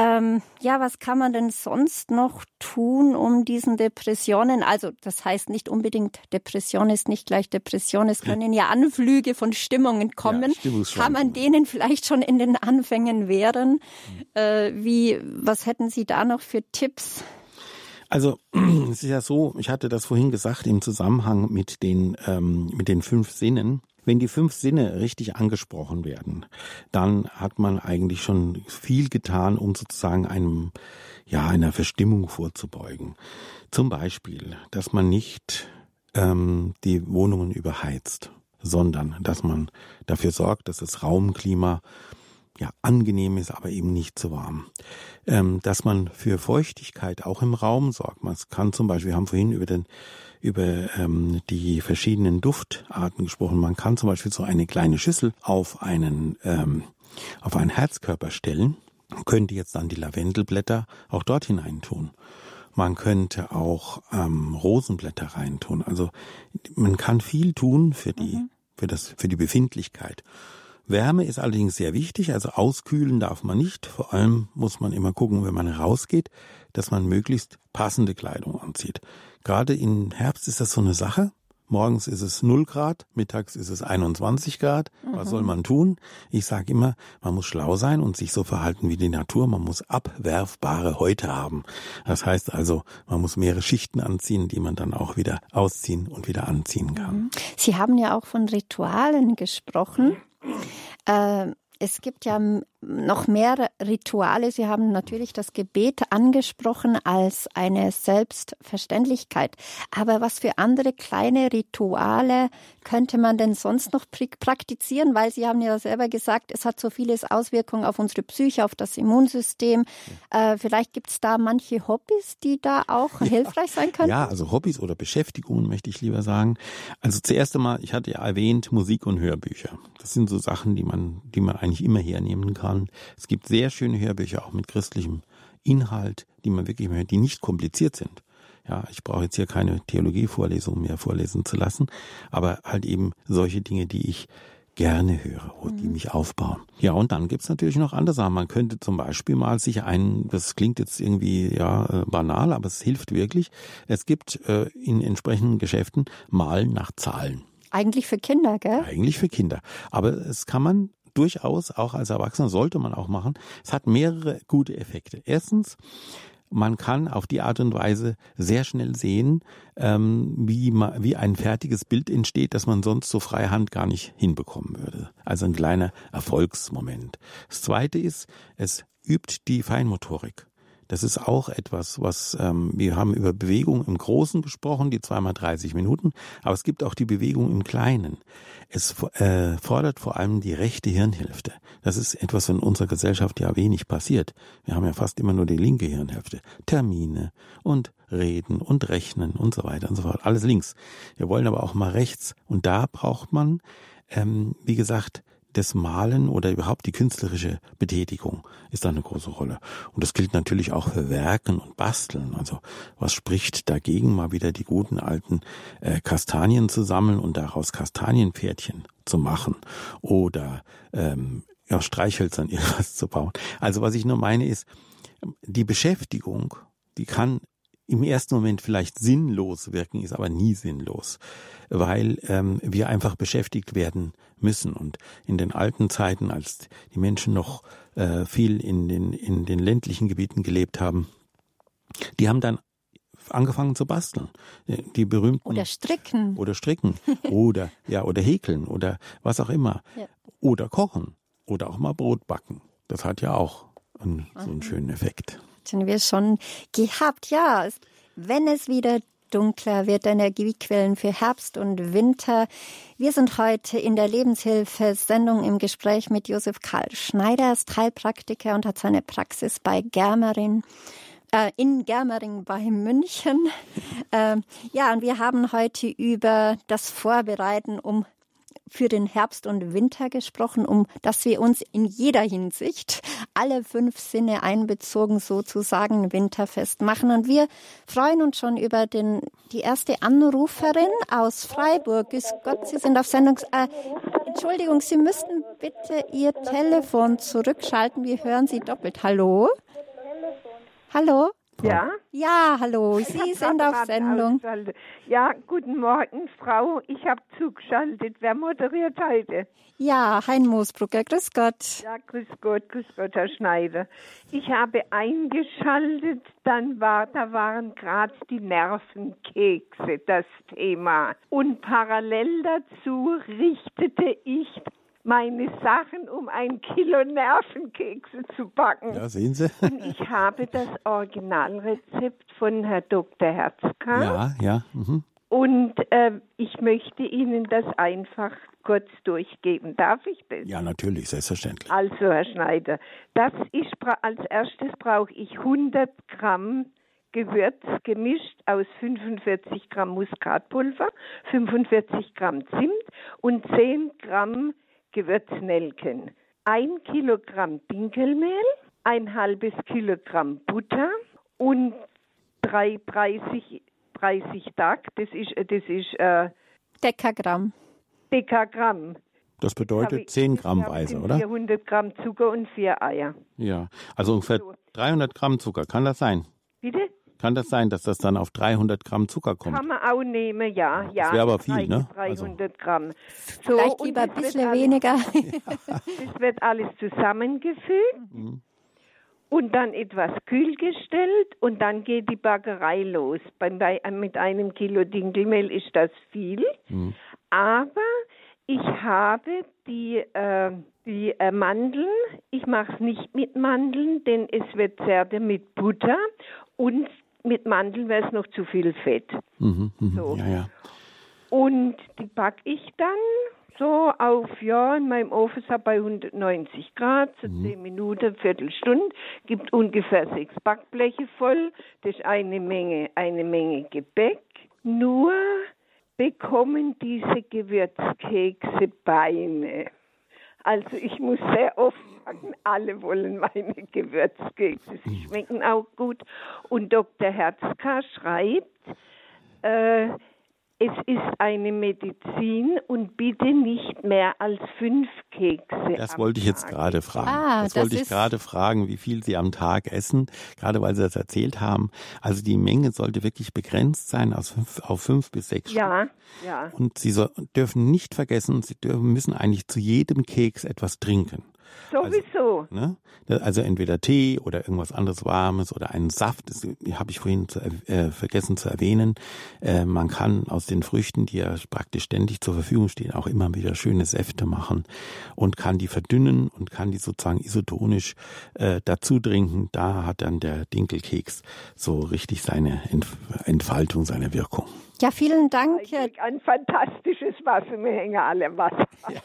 Ähm, ja, was kann man denn sonst noch tun, um diesen Depressionen, also das heißt nicht unbedingt Depression ist nicht gleich Depression, es können ja Anflüge von Stimmungen kommen. Ja, kann man denen vielleicht schon in den Anfängen wehren? Mhm. Äh, wie, was hätten Sie da noch für Tipps? Also es ist ja so, ich hatte das vorhin gesagt im Zusammenhang mit den ähm, mit den fünf Sinnen. Wenn die fünf Sinne richtig angesprochen werden, dann hat man eigentlich schon viel getan, um sozusagen einem, ja, einer Verstimmung vorzubeugen. Zum Beispiel, dass man nicht ähm, die Wohnungen überheizt, sondern dass man dafür sorgt, dass das Raumklima ja angenehm ist, aber eben nicht zu warm. Ähm, dass man für Feuchtigkeit auch im Raum sorgt. Man kann zum Beispiel, wir haben vorhin über den über ähm, die verschiedenen Duftarten gesprochen. Man kann zum Beispiel so eine kleine Schüssel auf einen ähm, auf einen Herzkörper stellen, könnte jetzt dann die Lavendelblätter auch dort hinein tun. Man könnte auch ähm, Rosenblätter reintun. Also man kann viel tun für die mhm. für das für die Befindlichkeit. Wärme ist allerdings sehr wichtig, also auskühlen darf man nicht. Vor allem muss man immer gucken, wenn man rausgeht, dass man möglichst passende Kleidung anzieht. Gerade im Herbst ist das so eine Sache. Morgens ist es 0 Grad, mittags ist es 21 Grad. Was mhm. soll man tun? Ich sage immer, man muss schlau sein und sich so verhalten wie die Natur. Man muss abwerfbare Häute haben. Das heißt also, man muss mehrere Schichten anziehen, die man dann auch wieder ausziehen und wieder anziehen kann. Mhm. Sie haben ja auch von Ritualen gesprochen. Äh, es gibt ja noch mehr Rituale. Sie haben natürlich das Gebet angesprochen als eine Selbstverständlichkeit. Aber was für andere kleine Rituale könnte man denn sonst noch praktizieren? Weil Sie haben ja selber gesagt, es hat so vieles Auswirkungen auf unsere Psyche, auf das Immunsystem. Äh, vielleicht gibt es da manche Hobbys, die da auch ja. hilfreich sein können? Ja, also Hobbys oder Beschäftigungen möchte ich lieber sagen. Also zuerst einmal, ich hatte ja erwähnt, Musik und Hörbücher. Das sind so Sachen, die man, die man eigentlich immer hernehmen kann kann. Es gibt sehr schöne Hörbücher auch mit christlichem Inhalt, die man wirklich die nicht kompliziert sind. Ja, ich brauche jetzt hier keine Theologievorlesung mehr vorlesen zu lassen, aber halt eben solche Dinge, die ich gerne höre, die mhm. mich aufbauen. Ja, und dann gibt's natürlich noch andere Sachen. Man könnte zum Beispiel mal sich ein, das klingt jetzt irgendwie ja äh, banal, aber es hilft wirklich. Es gibt äh, in entsprechenden Geschäften Malen nach Zahlen. Eigentlich für Kinder, gell? Eigentlich für Kinder. Aber es kann man durchaus auch als Erwachsener sollte man auch machen. Es hat mehrere gute Effekte. Erstens, man kann auf die Art und Weise sehr schnell sehen, ähm, wie, wie ein fertiges Bild entsteht, das man sonst so freihand gar nicht hinbekommen würde. Also ein kleiner Erfolgsmoment. Das Zweite ist, es übt die Feinmotorik. Das ist auch etwas, was ähm, wir haben über Bewegung im Großen gesprochen, die zweimal 30 Minuten, aber es gibt auch die Bewegung im Kleinen. Es äh, fordert vor allem die rechte Hirnhälfte. Das ist etwas, was in unserer Gesellschaft ja wenig passiert. Wir haben ja fast immer nur die linke Hirnhälfte. Termine und Reden und Rechnen und so weiter und so fort. Alles links. Wir wollen aber auch mal rechts. Und da braucht man, ähm, wie gesagt, das Malen oder überhaupt die künstlerische Betätigung ist eine große Rolle. Und das gilt natürlich auch für Werken und Basteln. Also was spricht dagegen, mal wieder die guten alten äh, Kastanien zu sammeln und daraus Kastanienpferdchen zu machen oder ähm, ja, Streichhölzern irgendwas zu bauen. Also was ich nur meine ist, die Beschäftigung, die kann im ersten Moment vielleicht sinnlos wirken, ist aber nie sinnlos, weil ähm, wir einfach beschäftigt werden müssen. Und in den alten Zeiten, als die Menschen noch äh, viel in den, in den ländlichen Gebieten gelebt haben, die haben dann angefangen zu basteln. Die berühmten. Oder stricken. Oder stricken. oder, ja, oder häkeln oder was auch immer. Ja. Oder kochen. Oder auch mal Brot backen. Das hat ja auch einen, so einen schönen Effekt hatten wir schon gehabt. Ja, wenn es wieder dunkler wird, Energiequellen für Herbst und Winter. Wir sind heute in der Lebenshilfe-Sendung im Gespräch mit Josef Karl Schneider, Er ist Heilpraktiker und hat seine Praxis bei Germerin äh, in Germering bei München. Äh, ja, und wir haben heute über das Vorbereiten, um für den Herbst und Winter gesprochen, um dass wir uns in jeder Hinsicht alle fünf Sinne einbezogen sozusagen winterfest machen. Und wir freuen uns schon über den, die erste Anruferin aus Freiburg. Ist Gott, Sie sind auf Sendung. Äh, Entschuldigung, Sie müssten bitte Ihr Telefon zurückschalten. Wir hören Sie doppelt. Hallo? Hallo? Ja? Ja, hallo, Sie sind auf Sendung. Ja, guten Morgen, Frau. Ich habe zugeschaltet. Wer moderiert heute? Ja, Hein Moosbrucker, grüß Gott. Ja, grüß Gott, grüß Gott, Herr Schneider. Ich habe eingeschaltet, dann war, da waren gerade die Nervenkekse das Thema. Und parallel dazu richtete ich meine Sachen, um ein Kilo Nervenkekse zu backen. Ja, sehen Sie. Und ich habe das Originalrezept von Herrn Dr. Herzka. Ja, ja. Mhm. Und äh, ich möchte Ihnen das einfach kurz durchgeben. Darf ich das? Ja, natürlich, selbstverständlich. Also, Herr Schneider, das ist, als erstes brauche ich 100 Gramm Gewürz gemischt aus 45 Gramm Muskatpulver, 45 Gramm Zimt und 10 Gramm Gewürznelken, ein Kilogramm Dinkelmehl, ein halbes Kilogramm Butter und drei 30, 30 Tag, das ist, das ist äh, Dekagramm. Dekagramm. Das bedeutet 10 Gramm Weise, oder? 400 Gramm Zucker und vier Eier. Ja, also ungefähr 300 Gramm Zucker, kann das sein? Bitte? Kann das sein, dass das dann auf 300 Gramm Zucker kommt? Kann man auch nehmen, ja. ja das wäre aber viel, ne? 300 also. Gramm. So, Vielleicht lieber ein bisschen weniger. Es wird alles zusammengefügt mhm. und dann etwas kühl gestellt und dann geht die Backerei los. Bei, bei, mit einem Kilo Dinkelmehl ist das viel, mhm. aber Ich habe die, äh, die äh, Mandeln, ich mache es nicht mit Mandeln, denn es wird Zerde mit Butter und mit Mandeln wäre es noch zu viel Fett. Mhm, mh, so. Ja, ja. Und die backe ich dann so auf, ja, in meinem Ofen bei 190 Grad, so mhm. 10 Minuten, Viertelstunde, gibt ungefähr sechs Backbleche voll. Das ist eine Menge, eine Menge Gebäck. Nur bekommen diese Gewürzkekse Beine. Also ich muss sehr oft sagen, alle wollen meine Gewürzkekse. Sie schmecken auch gut. Und Dr. Herzka schreibt, äh, es ist eine Medizin und bitte nicht mehr als fünf Kekse. Das wollte ich jetzt gerade fragen. Ah, das, das wollte ich gerade fragen, wie viel Sie am Tag essen, gerade weil Sie das erzählt haben. Also die Menge sollte wirklich begrenzt sein aus fünf, auf fünf bis sechs ja, Stück. Ja. Und Sie so, dürfen nicht vergessen, Sie dürfen, müssen eigentlich zu jedem Keks etwas trinken. Sowieso. Also, ne? also entweder Tee oder irgendwas anderes Warmes oder einen Saft, das habe ich vorhin zu, äh, vergessen zu erwähnen. Äh, man kann aus den Früchten, die ja praktisch ständig zur Verfügung stehen, auch immer wieder schöne Säfte machen und kann die verdünnen und kann die sozusagen isotonisch äh, dazu trinken. Da hat dann der Dinkelkeks so richtig seine Entfaltung, seine Wirkung. Ja, vielen Dank. Ein fantastisches Wasser, wir hängen alle im Wasser. Ja.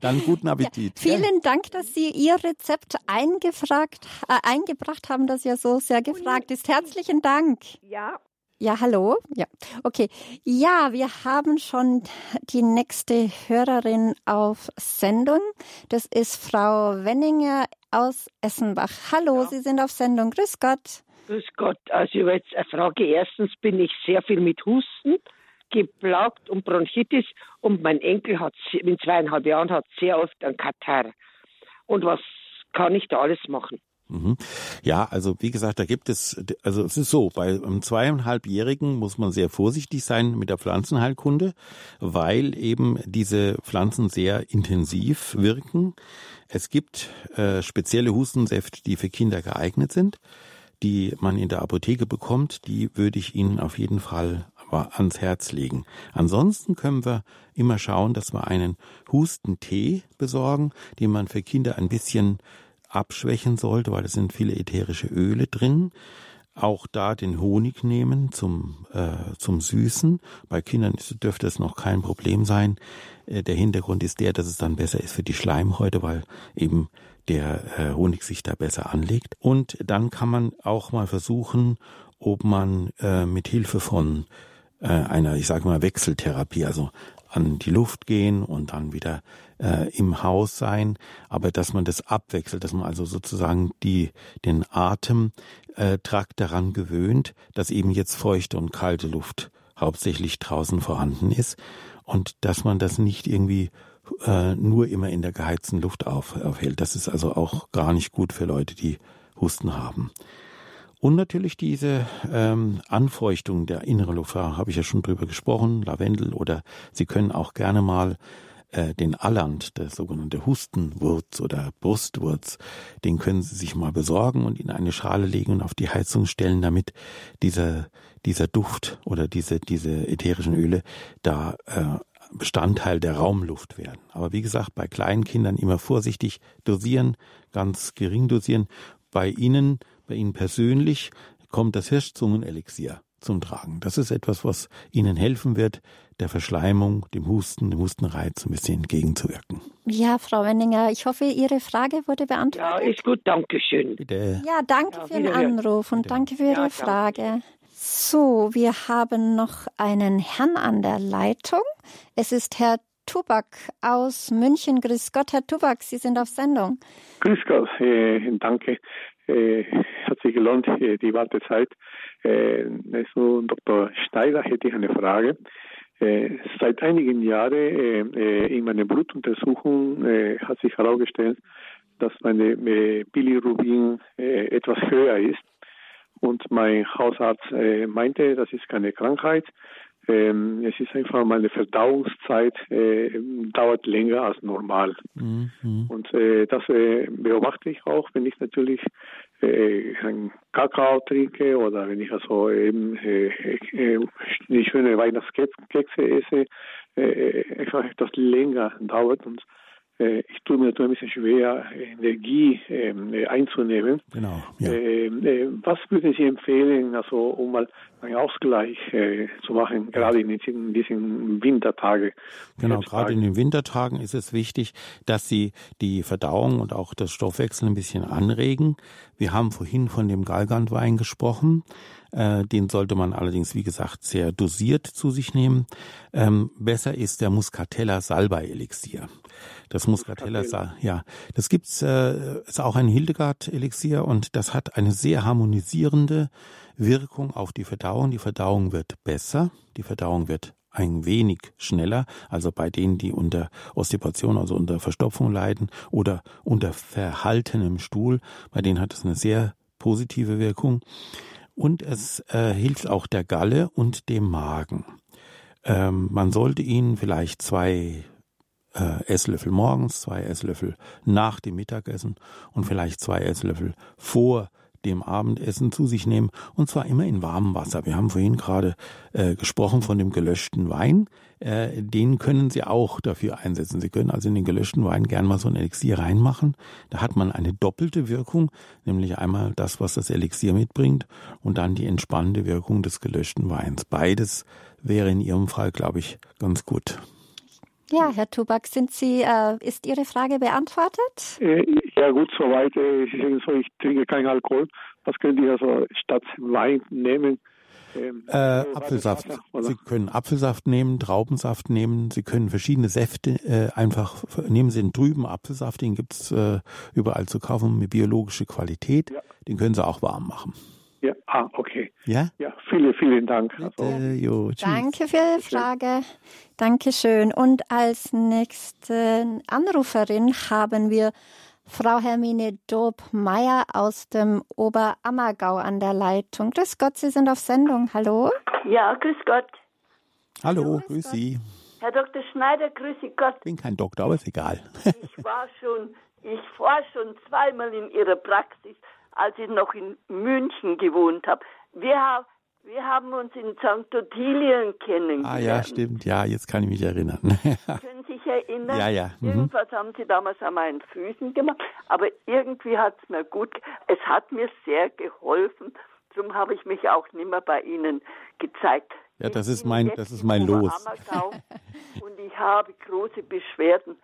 Dann guten Appetit. Ja, vielen Dank, dass Sie Ihr Rezept eingefragt, äh, eingebracht haben, das ja so sehr gefragt ist. Herzlichen Dank. Ja. Ja, hallo. Ja, okay. Ja, wir haben schon die nächste Hörerin auf Sendung. Das ist Frau Wenninger aus Essenbach. Hallo, ja. Sie sind auf Sendung. Grüß Gott. Grüß Gott. Also über jetzt eine Frage. Erstens bin ich sehr viel mit Husten geplagt und Bronchitis und mein Enkel hat in zweieinhalb Jahren hat sehr oft einen Katar. Und was kann ich da alles machen? Mhm. Ja, also wie gesagt, da gibt es, also es ist so, bei einem zweieinhalbjährigen muss man sehr vorsichtig sein mit der Pflanzenheilkunde, weil eben diese Pflanzen sehr intensiv wirken. Es gibt äh, spezielle Hustensäfte, die für Kinder geeignet sind die man in der Apotheke bekommt, die würde ich Ihnen auf jeden Fall ans Herz legen. Ansonsten können wir immer schauen, dass wir einen Hustentee besorgen, den man für Kinder ein bisschen abschwächen sollte, weil es sind viele ätherische Öle drin. Auch da den Honig nehmen zum, äh, zum Süßen. Bei Kindern dürfte es noch kein Problem sein. Äh, der Hintergrund ist der, dass es dann besser ist für die Schleimhäute, weil eben der äh, Honig sich da besser anlegt. Und dann kann man auch mal versuchen, ob man äh, mit Hilfe von äh, einer, ich sage mal, Wechseltherapie, also an die Luft gehen und dann wieder äh, im Haus sein, aber dass man das abwechselt, dass man also sozusagen die den Atemtrakt äh, daran gewöhnt, dass eben jetzt feuchte und kalte Luft hauptsächlich draußen vorhanden ist und dass man das nicht irgendwie äh, nur immer in der geheizten Luft auf, aufhält. Das ist also auch gar nicht gut für Leute, die Husten haben. Und natürlich diese ähm, Anfeuchtung der inneren Luft, habe ich ja schon drüber gesprochen, Lavendel oder Sie können auch gerne mal äh, den Alland, der sogenannte Hustenwurz oder Brustwurz, den können Sie sich mal besorgen und in eine Schale legen und auf die Heizung stellen, damit dieser dieser Duft oder diese diese ätherischen Öle da äh, Bestandteil der Raumluft werden. Aber wie gesagt, bei kleinen Kindern immer vorsichtig dosieren, ganz gering dosieren. Bei Ihnen, bei Ihnen persönlich kommt das Hirschzungenelixier zum Tragen. Das ist etwas, was Ihnen helfen wird, der Verschleimung, dem Husten, dem Hustenreiz ein bisschen entgegenzuwirken. Ja, Frau Wenninger, ich hoffe, Ihre Frage wurde beantwortet. Ja, ist gut, danke schön. Bitte. Ja, danke ja, für den Anruf und Bitte. danke für Ihre ja, Frage. So, wir haben noch einen Herrn an der Leitung. Es ist Herr Tubak aus München. Grüß Gott, Herr Tubak, Sie sind auf Sendung. Grüß Gott, äh, danke. Äh, hat sich gelohnt, äh, die Wartezeit. Äh, also, Dr. Steiger hätte ich eine Frage. Äh, seit einigen Jahren äh, äh, in meiner Blutuntersuchung hat sich herausgestellt, dass meine Bilirubin etwas höher ist und mein Hausarzt äh, meinte, das ist keine Krankheit. Ähm, es ist einfach meine Verdauungszeit äh, dauert länger als normal. Mhm. Und äh, das äh, beobachte ich auch, wenn ich natürlich äh, einen Kakao trinke oder wenn ich also eben äh, äh, die schöne Weihnachtskekse esse, einfach etwas länger dauert und ich tue mir natürlich ein bisschen schwer, Energie ähm, äh, einzunehmen. Genau. Ja. Ähm, äh, was würden Sie empfehlen, also um mal einen Ausgleich äh, zu machen, gerade in diesen, diesen Wintertagen? Genau, gerade in den Wintertagen ist es wichtig, dass Sie die Verdauung und auch das Stoffwechsel ein bisschen anregen. Wir haben vorhin von dem Galgantwein gesprochen. Äh, den sollte man allerdings, wie gesagt, sehr dosiert zu sich nehmen. Ähm, besser ist der Muscatella Salbei Elixier. Das Muscatella, ja, das gibt's, äh, ist auch ein Hildegard-Elixier und das hat eine sehr harmonisierende Wirkung auf die Verdauung. Die Verdauung wird besser, die Verdauung wird ein wenig schneller, also bei denen, die unter Ostipation, also unter Verstopfung leiden oder unter verhaltenem Stuhl, bei denen hat es eine sehr positive Wirkung. Und es äh, hilft auch der Galle und dem Magen. Ähm, man sollte ihn vielleicht zwei äh, Esslöffel morgens, zwei Esslöffel nach dem Mittagessen und vielleicht zwei Esslöffel vor dem Abendessen zu sich nehmen und zwar immer in warmem Wasser. Wir haben vorhin gerade äh, gesprochen von dem gelöschten Wein. Äh, den können Sie auch dafür einsetzen. Sie können also in den gelöschten Wein gern mal so ein Elixier reinmachen. Da hat man eine doppelte Wirkung, nämlich einmal das, was das Elixier mitbringt und dann die entspannende Wirkung des gelöschten Weins. Beides wäre in Ihrem Fall, glaube ich, ganz gut. Ja, Herr Tubak, sind Sie, äh, ist Ihre Frage beantwortet? Äh, ja, gut, soweit. Äh, sagen so, ich trinke keinen Alkohol. Was können die also statt Wein nehmen? Ähm, äh, Apfelsaft. Sie können Apfelsaft nehmen, Traubensaft nehmen. Sie können verschiedene Säfte äh, einfach nehmen Sie einen trüben Apfelsaft, den gibt's äh, überall zu kaufen mit biologischer Qualität. Ja. Den können Sie auch warm machen. Ja, ah, okay. Ja? Ja, vielen, vielen Dank. Also, jo, Danke für die Frage. Dankeschön. Und als nächste Anruferin haben wir Frau Hermine Dob-Meyer aus dem Oberammergau an der Leitung. Grüß Gott, Sie sind auf Sendung. Hallo? Ja, grüß Gott. Hallo, Hallo grüß, grüß Sie. Herr Dr. Schneider, grüß Gott. Ich bin kein Doktor, aber ist egal. ich war schon, ich war schon zweimal in Ihrer Praxis als ich noch in München gewohnt habe. Wir, wir haben uns in St. Ottilien kennengelernt. Ah ja, stimmt. Ja, jetzt kann ich mich erinnern. Können Sie sich erinnern? Ja, ja. Mhm. Irgendwas haben Sie damals an meinen Füßen gemacht. Aber irgendwie hat es mir gut, es hat mir sehr geholfen. Darum habe ich mich auch nicht mehr bei Ihnen gezeigt. Ja, das ist mein, das ist mein Los. und ich habe große Beschwerden,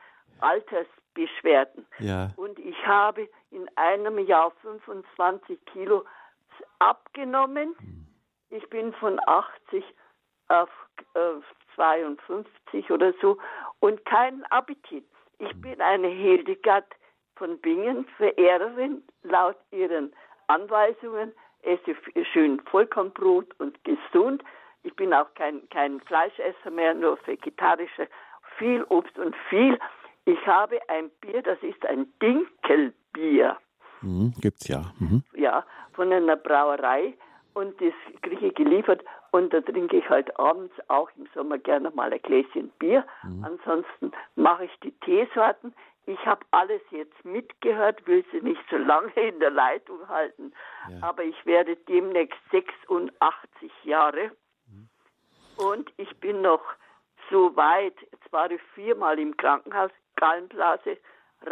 Altersbeschwerden. Ja. Und ich habe in einem Jahr 25 Kilo abgenommen. Ich bin von 80 auf äh, 52 oder so und keinen Appetit. Ich bin eine Hildegard von Bingen, Verehrerin laut ihren Anweisungen. Esse schön Vollkornbrot und gesund. Ich bin auch kein, kein Fleischesser mehr, nur vegetarischer. Viel Obst und viel. Ich habe ein Bier, das ist ein Dinkel Bier. Mhm, gibt's ja. Mhm. Ja, von einer Brauerei und das kriege ich geliefert und da trinke ich halt abends auch im Sommer gerne mal ein Gläschen Bier. Mhm. Ansonsten mache ich die Teesorten. Ich habe alles jetzt mitgehört, will sie nicht so lange in der Leitung halten, ja. aber ich werde demnächst 86 Jahre mhm. und ich bin noch so weit, jetzt war ich viermal im Krankenhaus, Gallenblase,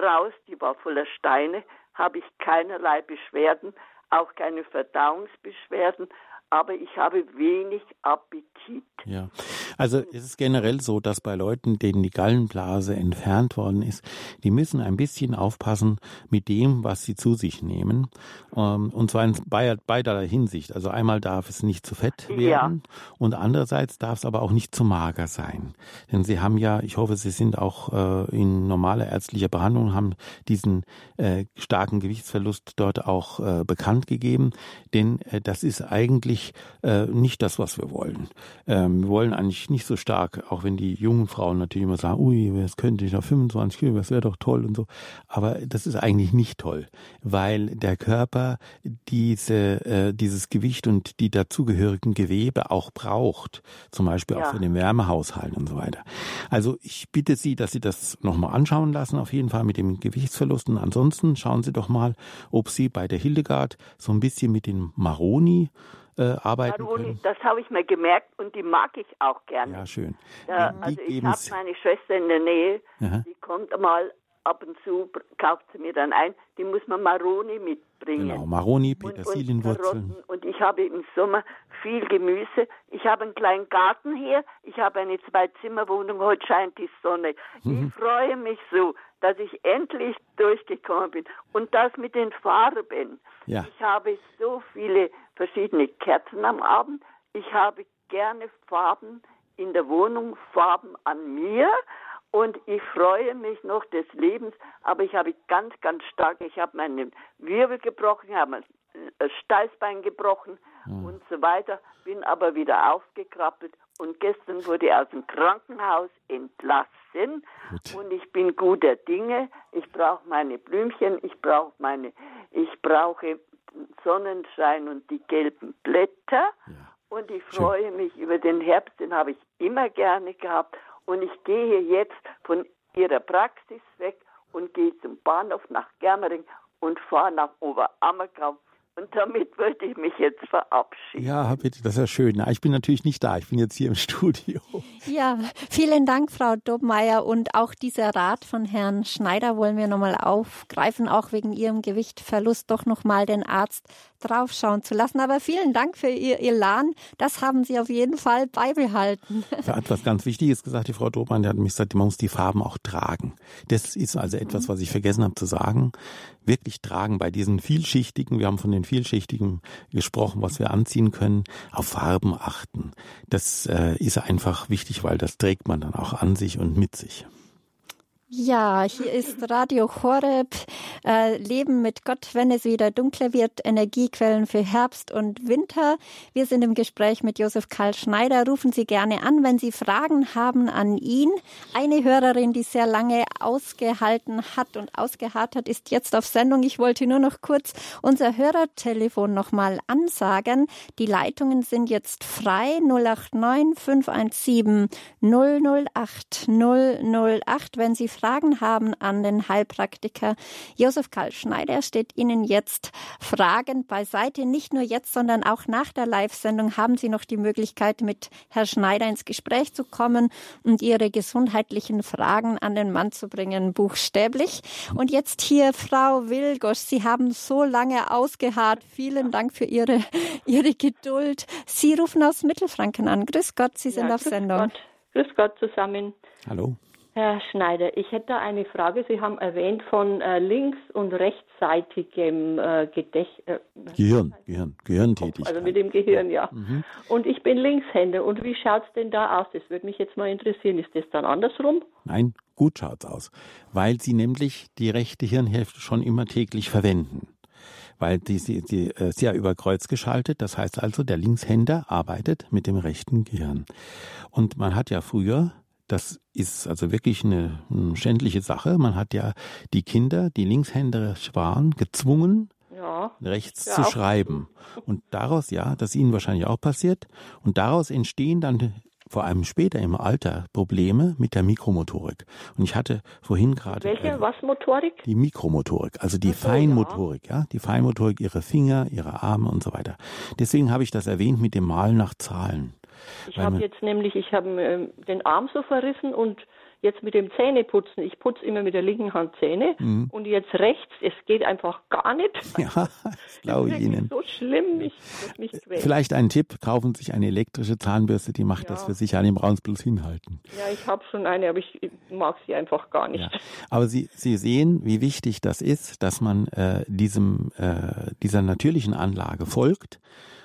raus, die war voller Steine, habe ich keinerlei Beschwerden, auch keine Verdauungsbeschwerden, aber ich habe wenig Appetit. Ja, also es ist generell so, dass bei Leuten, denen die Gallenblase entfernt worden ist, die müssen ein bisschen aufpassen mit dem, was sie zu sich nehmen. Ähm, und zwar in beiderlei Hinsicht. Also einmal darf es nicht zu fett werden ja. und andererseits darf es aber auch nicht zu mager sein. Denn sie haben ja, ich hoffe, sie sind auch äh, in normaler ärztlicher Behandlung, haben diesen äh, starken Gewichtsverlust dort auch äh, bekannt gegeben. Denn das ist eigentlich eigentlich äh, nicht das, was wir wollen. Ähm, wir wollen eigentlich nicht so stark, auch wenn die jungen Frauen natürlich immer sagen, ui, das könnte ich noch 25 Kilo, das wäre doch toll und so. Aber das ist eigentlich nicht toll, weil der Körper diese, äh, dieses Gewicht und die dazugehörigen Gewebe auch braucht. Zum Beispiel ja. auch für den Wärmehaushalt und so weiter. Also ich bitte Sie, dass Sie das nochmal anschauen lassen, auf jeden Fall mit dem Gewichtsverlust. Und ansonsten schauen Sie doch mal, ob Sie bei der Hildegard so ein bisschen mit den Maroni äh, arbeiten Maroni, können. das habe ich mir gemerkt und die mag ich auch gerne. Ja, schön. Ja, Die also ich geben's- habe meine Schwester in der Nähe, Aha. die kommt mal ab und zu, kauft sie mir dann ein, die muss man Maroni mitbringen. Genau, Maroni, und, und Petersilienwurzeln. Karotten. Und ich habe im Sommer viel Gemüse. Ich habe einen kleinen Garten hier. Ich habe eine Zwei-Zimmer-Wohnung. Heute scheint die Sonne. Mhm. Ich freue mich so, dass ich endlich durchgekommen bin. Und das mit den Farben. Ja. Ich habe so viele verschiedene Kerzen am Abend. Ich habe gerne Farben in der Wohnung, Farben an mir. Und ich freue mich noch des Lebens, aber ich habe ganz, ganz stark, ich habe meinen Wirbel gebrochen, ich habe mein äh, Steißbein gebrochen und so weiter, bin aber wieder aufgekrabbelt und gestern wurde ich aus dem Krankenhaus entlassen Gut. und ich bin guter Dinge. Ich brauche meine Blümchen, ich brauche meine, ich brauche Sonnenschein und die gelben Blätter. Und ich freue mich über den Herbst, den habe ich immer gerne gehabt. Und ich gehe jetzt von ihrer Praxis weg und gehe zum Bahnhof nach Germering und fahre nach Oberammergau. Und damit würde ich mich jetzt verabschieden. Ja, bitte, das ist ja schön. Na, Ich bin natürlich nicht da, ich bin jetzt hier im Studio. Ja, vielen Dank, Frau Dobmeier. Und auch dieser Rat von Herrn Schneider wollen wir nochmal aufgreifen, auch wegen Ihrem Gewichtverlust doch nochmal den Arzt draufschauen zu lassen. Aber vielen Dank für Ihr Elan. Das haben Sie auf jeden Fall beibehalten. Er hat was ganz Wichtiges gesagt, die Frau Dobmann, die hat mich gesagt, man muss die Farben auch tragen. Das ist also etwas, was ich vergessen habe zu sagen. Wirklich tragen bei diesen vielschichtigen, wir haben von den vielschichtigen gesprochen, was wir anziehen können, auf Farben achten. Das äh, ist einfach wichtig, weil das trägt man dann auch an sich und mit sich. Ja, hier ist Radio Horeb, äh, Leben mit Gott, wenn es wieder dunkler wird, Energiequellen für Herbst und Winter. Wir sind im Gespräch mit Josef Karl Schneider. Rufen Sie gerne an, wenn Sie Fragen haben an ihn. Eine Hörerin, die sehr lange ausgehalten hat und ausgeharrt hat, ist jetzt auf Sendung. Ich wollte nur noch kurz unser Hörertelefon nochmal ansagen. Die Leitungen sind jetzt frei 089 517 008 008. Wenn Sie Fragen haben an den Heilpraktiker Josef Karl Schneider, steht Ihnen jetzt Fragen beiseite. Nicht nur jetzt, sondern auch nach der Live-Sendung haben Sie noch die Möglichkeit, mit Herrn Schneider ins Gespräch zu kommen und Ihre gesundheitlichen Fragen an den Mann zu bringen, buchstäblich. Und jetzt hier Frau Wilgosch. Sie haben so lange ausgeharrt. Vielen Dank für Ihre, Ihre Geduld. Sie rufen aus Mittelfranken an. Grüß Gott, Sie sind Ja, auf grüß Sendung. Gott. Grüß Gott zusammen. Hallo? Herr Schneider, ich hätte eine Frage. Sie haben erwähnt von äh, links- und rechtsseitigem äh, Gedächtnis. Gehirn, Gehirn, Gehirntätigkeit. Also mit dem Gehirn, ja. Und ich bin Linkshänder. Und wie schaut's denn da aus? Das würde mich jetzt mal interessieren. Ist das dann andersrum? Nein, gut schaut's aus. Weil sie nämlich die rechte Hirnhälfte schon immer täglich verwenden. Weil die, sie, die äh, ist ja über Kreuz geschaltet. Das heißt also, der Linkshänder arbeitet mit dem rechten Gehirn. Und man hat ja früher, das ist also wirklich eine, eine schändliche Sache, man hat ja die Kinder, die Linkshänder waren, gezwungen, Ja. rechts Ja, zu schreiben. Und daraus, ja, das ist Ihnen wahrscheinlich auch passiert, und daraus entstehen dann vor allem später im Alter Probleme mit der Mikromotorik. Und ich hatte vorhin gerade Welche? äh, Was Motorik? die Mikromotorik, also die Ach so, Feinmotorik, ja, die Feinmotorik ihrer Finger, ihrer Arme und so weiter. Deswegen habe ich das erwähnt mit dem Malen nach Zahlen. Ich habe jetzt nämlich, ich habe ähm, den Arm so verrissen und jetzt mit dem Zähneputzen. Ich putze immer mit der linken Hand Zähne Mhm. und jetzt rechts. Es geht einfach gar nicht. Ja, das glaube ich Ihnen. So schlimm, mich, dass mich quält. Vielleicht ein Tipp, kaufen Sie sich eine elektrische Zahnbürste, die macht das Ja. für sich an, Sie bloß hinhalten. Ja, ich habe schon eine, aber ich mag sie einfach gar nicht. Ja. Aber Sie, Sie sehen, wie wichtig das ist, dass man äh, diesem, äh, dieser natürlichen Anlage folgt.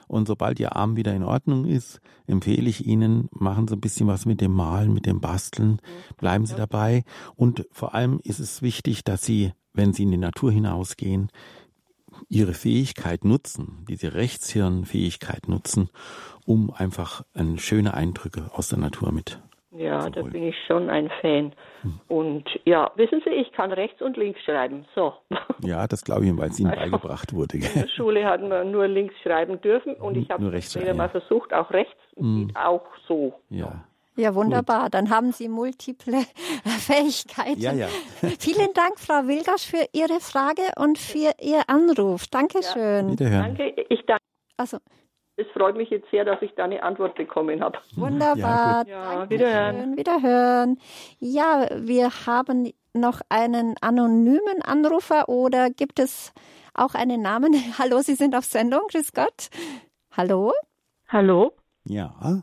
Und sobald Ihr Arm wieder in Ordnung ist, empfehle ich Ihnen, machen Sie ein bisschen was mit dem Malen, mit dem Basteln, bleiben Sie dabei. Und vor allem ist es wichtig, dass Sie, wenn Sie in die Natur hinausgehen, Ihre Fähigkeit nutzen, diese Rechtshirnfähigkeit nutzen, um einfach schöne Eindrücke aus der Natur mit Ja, da bin ich schon ein Fan. Und ja, wissen Sie, ich kann rechts und links schreiben. So. Ja, das glaube ich, weil es Ihnen Also, beigebracht wurde. In Gell? der Schule hatten wir nur links schreiben dürfen und ich Nur habe rechts später schreiben, mal ja. versucht, auch rechts. Und geht auch so. Ja, Ja, wunderbar. Dann haben Sie multiple Fähigkeiten. Ja, ja. Vielen Dank, Frau Wilgasch, für Ihre Frage und für Ihr Anruf. Dankeschön. Wiederhören. Danke, ich danke. Also, Es freut mich jetzt sehr, dass ich da eine Antwort bekommen habe. wunderbar. Ja, Dankeschön. wiederhören. Wiederhören. Ja, wir haben noch einen anonymen Anrufer oder gibt es auch einen Namen? Hallo, Sie sind auf Sendung. Grüß Gott. Hallo? Hallo, Ja.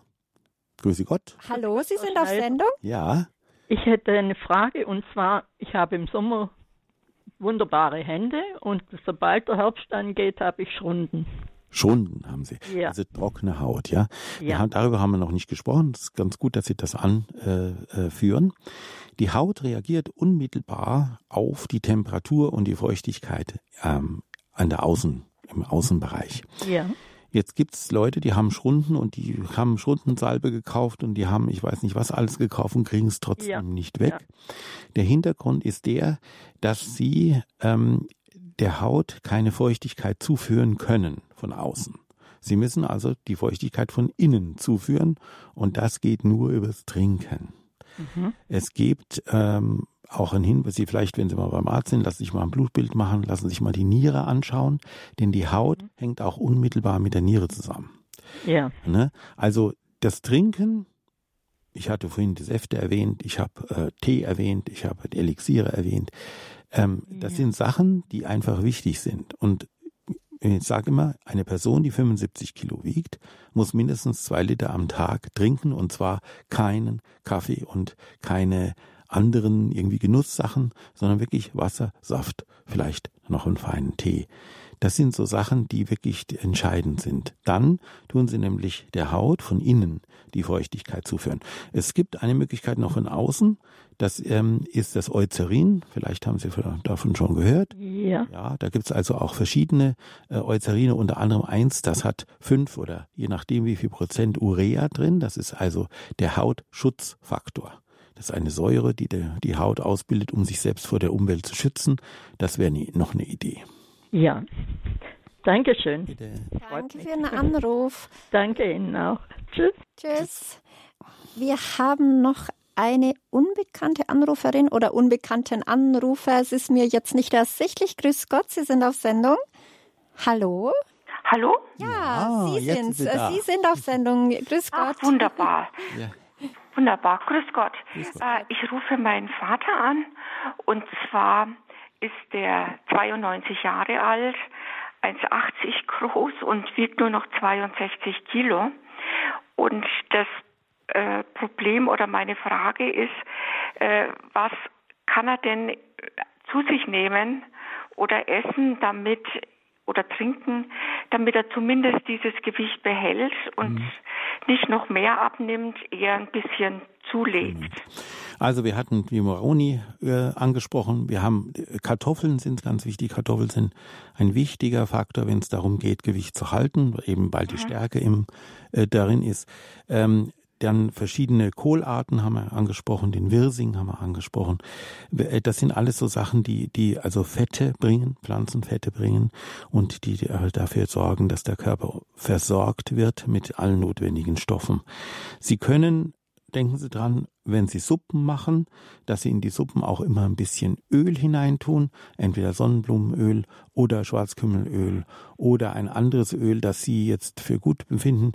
Grüße Gott. Hallo, Sie sind auf. Sendung? Ja. ich hätte eine Frage und zwar, ich habe im Sommer wunderbare Hände und sobald der Herbst angeht, habe ich Schrunden. Schunden haben Sie. Ja. Also trockene Haut, ja. Ja. haben, darüber haben wir noch nicht gesprochen. Es ist ganz gut, dass Sie das anführen. Äh, führen. die Haut reagiert unmittelbar auf die Temperatur und die Feuchtigkeit ähm, an der Außen, im Außenbereich. Ja. Jetzt gibt's Leute, die haben Schrunden und die haben Schrundensalbe gekauft und die haben, ich weiß nicht was alles gekauft und kriegen es trotzdem Ja. nicht weg. Ja. Der Hintergrund ist der, dass sie ähm, der Haut keine Feuchtigkeit zuführen können von außen. Sie müssen also die Feuchtigkeit von innen zuführen und das geht nur übers Trinken. Es gibt ähm, auch einen Hinweis, Sie vielleicht, wenn Sie mal beim Arzt sind, lassen Sie sich mal ein Blutbild machen, lassen Sie sich mal die Niere anschauen, denn die Haut hängt auch unmittelbar mit der Niere zusammen. Ja. Ne? Also das Trinken, ich hatte vorhin die Säfte erwähnt, ich habe äh, Tee erwähnt, ich habe Elixiere erwähnt. Ähm, Das sind Sachen, die einfach wichtig sind. Und ich sage immer, eine Person, die 75 Kilo wiegt, muss mindestens zwei Liter am Tag trinken und zwar keinen Kaffee und keine anderen irgendwie Genusssachen, sondern wirklich Wasser, Saft, vielleicht noch einen feinen Tee. Das sind so Sachen, die wirklich entscheidend sind. Dann tun sie nämlich der Haut von innen die Feuchtigkeit zuführen. Es gibt eine Möglichkeit noch von außen. Das ähm, ist das Eucerin. Vielleicht haben Sie davon schon gehört. Ja. Ja, da gibt's also auch verschiedene äh, Eucerine, unter anderem eins, das hat fünf oder je nachdem wie viel Prozent Urea drin. Das ist also der Hautschutzfaktor. Das ist eine Säure, die der, die Haut ausbildet, um sich selbst vor der Umwelt zu schützen. Das wäre noch eine Idee. Ja. Dankeschön. Bitte. Danke für den Anruf. Danke Ihnen auch. Tschüss. Tschüss. Wir haben noch eine unbekannte Anruferin oder unbekannten Anrufer. Es ist mir jetzt nicht ersichtlich. Grüß Gott, Sie sind auf Sendung. Hallo? Hallo? Ja, Ah, Sie sind Sie. Sie sind auf Sendung. Grüß Ach, Gott. wunderbar. Ja. Wunderbar. Grüß Gott. Grüß Gott. Äh, ich rufe meinen Vater an und zwar ist der 92 Jahre alt, 1,80 groß und wiegt nur noch 62 Kilo. Und das äh, Problem oder meine Frage ist, äh, was kann er denn zu sich nehmen oder essen, damit oder trinken, damit er zumindest dieses Gewicht behält und nicht noch mehr abnimmt, eher ein bisschen zulegt. Also wir hatten die Moroni äh, angesprochen. Wir haben äh, Kartoffeln sind ganz wichtig. Kartoffeln sind ein wichtiger Faktor, wenn es darum geht, Gewicht zu halten, eben weil die Stärke im äh, darin ist. Ähm, dann verschiedene Kohlarten haben wir angesprochen, den Wirsing haben wir angesprochen. Äh, Das sind alles so Sachen, die, die also Fette bringen, Pflanzenfette bringen und die äh, dafür sorgen, dass der Körper versorgt wird mit allen notwendigen Stoffen. Sie können denken Sie dran, wenn Sie Suppen machen, dass Sie in die Suppen auch immer ein bisschen Öl hineintun, entweder Sonnenblumenöl oder Schwarzkümmelöl oder ein anderes Öl, das Sie jetzt für gut befinden.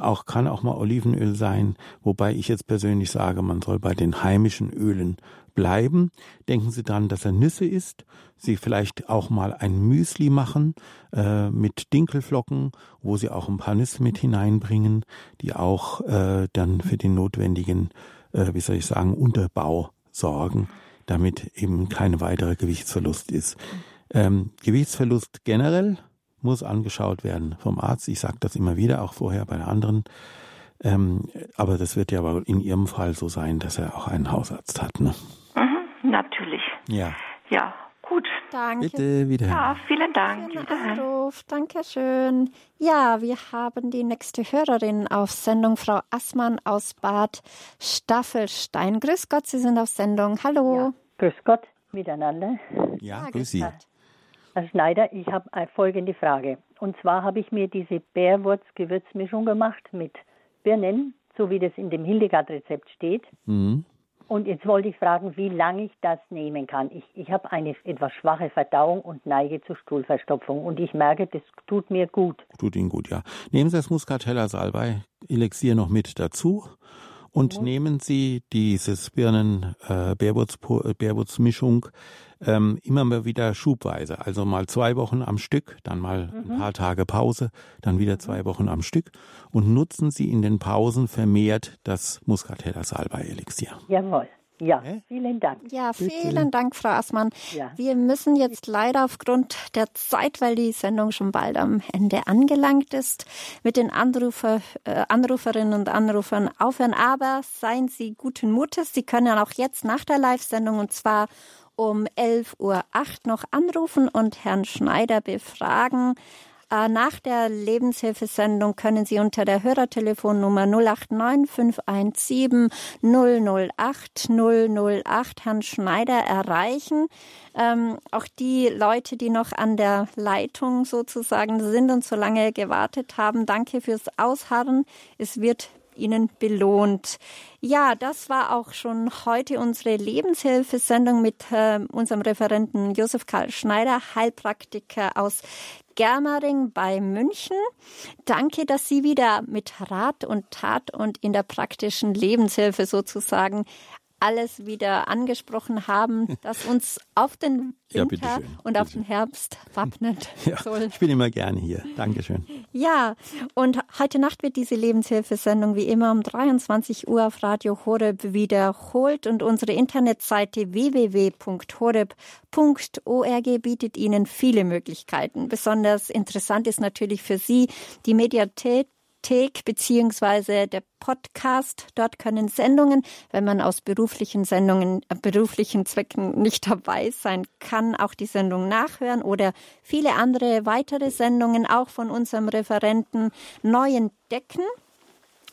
Auch kann auch mal Olivenöl sein, wobei ich jetzt persönlich sage, man soll bei den heimischen Ölen bleiben. Denken Sie dran, dass er Nüsse isst. Sie vielleicht auch mal ein Müsli machen äh, mit Dinkelflocken, wo Sie auch ein paar Nüsse mit hineinbringen, die auch äh, dann für den notwendigen, äh, wie soll ich sagen, Unterbau sorgen, damit eben keine weitere Gewichtsverlust ist. Ähm, Gewichtsverlust generell muss angeschaut werden vom Arzt. Ich sage das immer wieder, auch vorher bei anderen. Ähm, aber das wird ja in Ihrem Fall so sein, dass er auch einen Hausarzt hat. Ne? Natürlich. Ja. Ja, gut. Danke Bitte wieder. Ja, vielen Dank. für den. Anruf. Dankeschön. Ja, wir haben die nächste Hörerin auf Sendung, Frau Assmann aus Bad Staffelstein. Grüß Gott, Sie sind auf Sendung. Hallo. Grüß Gott miteinander. Ja, grüß Sie. Herr Schneider, ich habe eine folgende Frage. Und zwar habe ich mir diese Bärwurz-Gewürzmischung gemacht mit Birnen, so wie das in dem Hildegard-Rezept steht. Mhm. Und jetzt wollte ich fragen, wie lange ich das nehmen kann. Ich, ich habe eine etwas schwache Verdauung und neige zur Stuhlverstopfung. Und ich merke, das tut mir gut. Tut Ihnen gut, ja. Nehmen Sie das Muscatella Salbei Elixier noch mit dazu und nehmen Sie dieses Birnen äh, Bärwurz Mischung ähm, immer mal wieder schubweise, also mal zwei Wochen am Stück, dann mal Mhm. ein paar Tage Pause, dann wieder zwei Wochen am Stück und nutzen Sie in den Pausen vermehrt das Muscatella Salbei Elixier. Jawohl. Ja, vielen Dank. Ja, vielen Dank, Frau Assmann. Ja. Wir müssen jetzt leider aufgrund der Zeit, weil die Sendung schon bald am Ende angelangt ist, mit den Anrufer, äh, Anruferinnen und Anrufern aufhören. Aber seien Sie guten Mutes. Sie können auch jetzt nach der Live-Sendung und zwar um 11.08 Uhr noch anrufen und Herrn Schneider befragen. Äh, Nach der Lebenshilfesendung können Sie unter der Hörertelefonnummer 089 517 008 008 Herrn Schneider erreichen. Ähm, auch die Leute, die noch an der Leitung sozusagen sind und so lange gewartet haben, danke fürs Ausharren. Es wird Ihnen belohnt. Ja, das war auch schon heute unsere Lebenshilfesendung mit äh, unserem Referenten Josef Karl Schneider, Heilpraktiker aus Germering bei München. Danke, dass Sie wieder mit Rat und Tat und in der praktischen Lebenshilfe sozusagen alles wieder angesprochen haben, das uns auf den Ja, Winter bitteschön, und auf den Herbst wappnet Ja, soll. ich bin immer gerne hier. Dankeschön. Ja, und heute Nacht wird diese Lebenshilfesendung wie immer um 23 Uhr auf Radio Horeb wiederholt und unsere Internetseite www.horeb.org bietet Ihnen viele Möglichkeiten. Besonders interessant ist natürlich für Sie die Mediathek beziehungsweise der Podcast. Dort können Sendungen, wenn man aus beruflichen Sendungen, äh, beruflichen Zwecken nicht dabei sein kann, auch die Sendung nachhören oder viele andere weitere Sendungen auch von unserem Referenten neu entdecken.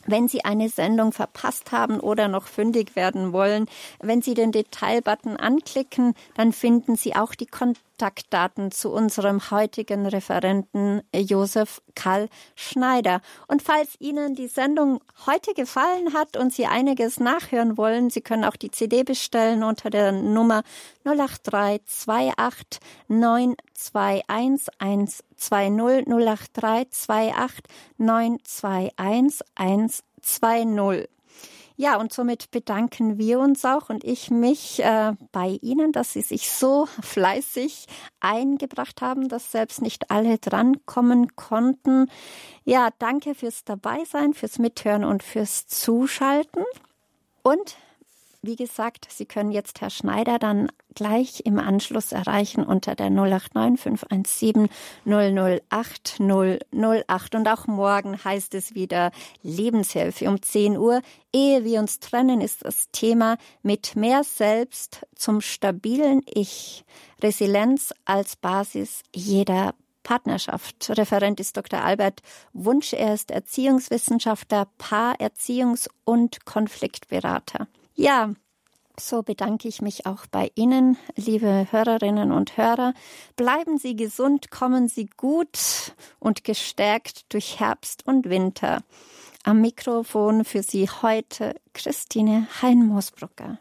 Wenn Sie eine Sendung verpasst haben oder noch fündig werden wollen, wenn Sie den Detailbutton anklicken, dann finden Sie auch die Kontaktdaten zu unserem heutigen Referenten Josef Karl Schneider. Und falls Ihnen die Sendung heute gefallen hat und Sie einiges nachhören wollen, Sie können auch die CD bestellen unter der Nummer 083 28 921 120 083 28 921 120. Ja, und somit bedanken wir uns auch und ich mich äh, bei Ihnen, dass Sie sich so fleißig eingebracht haben, dass selbst nicht alle drankommen konnten. Ja, danke fürs Dabeisein, fürs Mithören und fürs Zuschalten. Und wie gesagt, Sie können jetzt Herr Schneider dann gleich im Anschluss erreichen unter der 089 517 008 008. Und auch morgen heißt es wieder Lebenshilfe um 10 Uhr. Ehe wir uns trennen, ist das Thema mit mehr Selbst zum stabilen Ich. Resilienz als Basis jeder Partnerschaft. Referent ist Dr. Albert Wunsch. Er ist Erziehungswissenschaftler, Paar-, Erziehungs- und Konfliktberater. Ja, so bedanke ich mich auch bei Ihnen, liebe Hörerinnen und Hörer. Bleiben Sie gesund, kommen Sie gut und gestärkt durch Herbst und Winter. Am Mikrofon für Sie heute Christine Hein-Mosbrucker.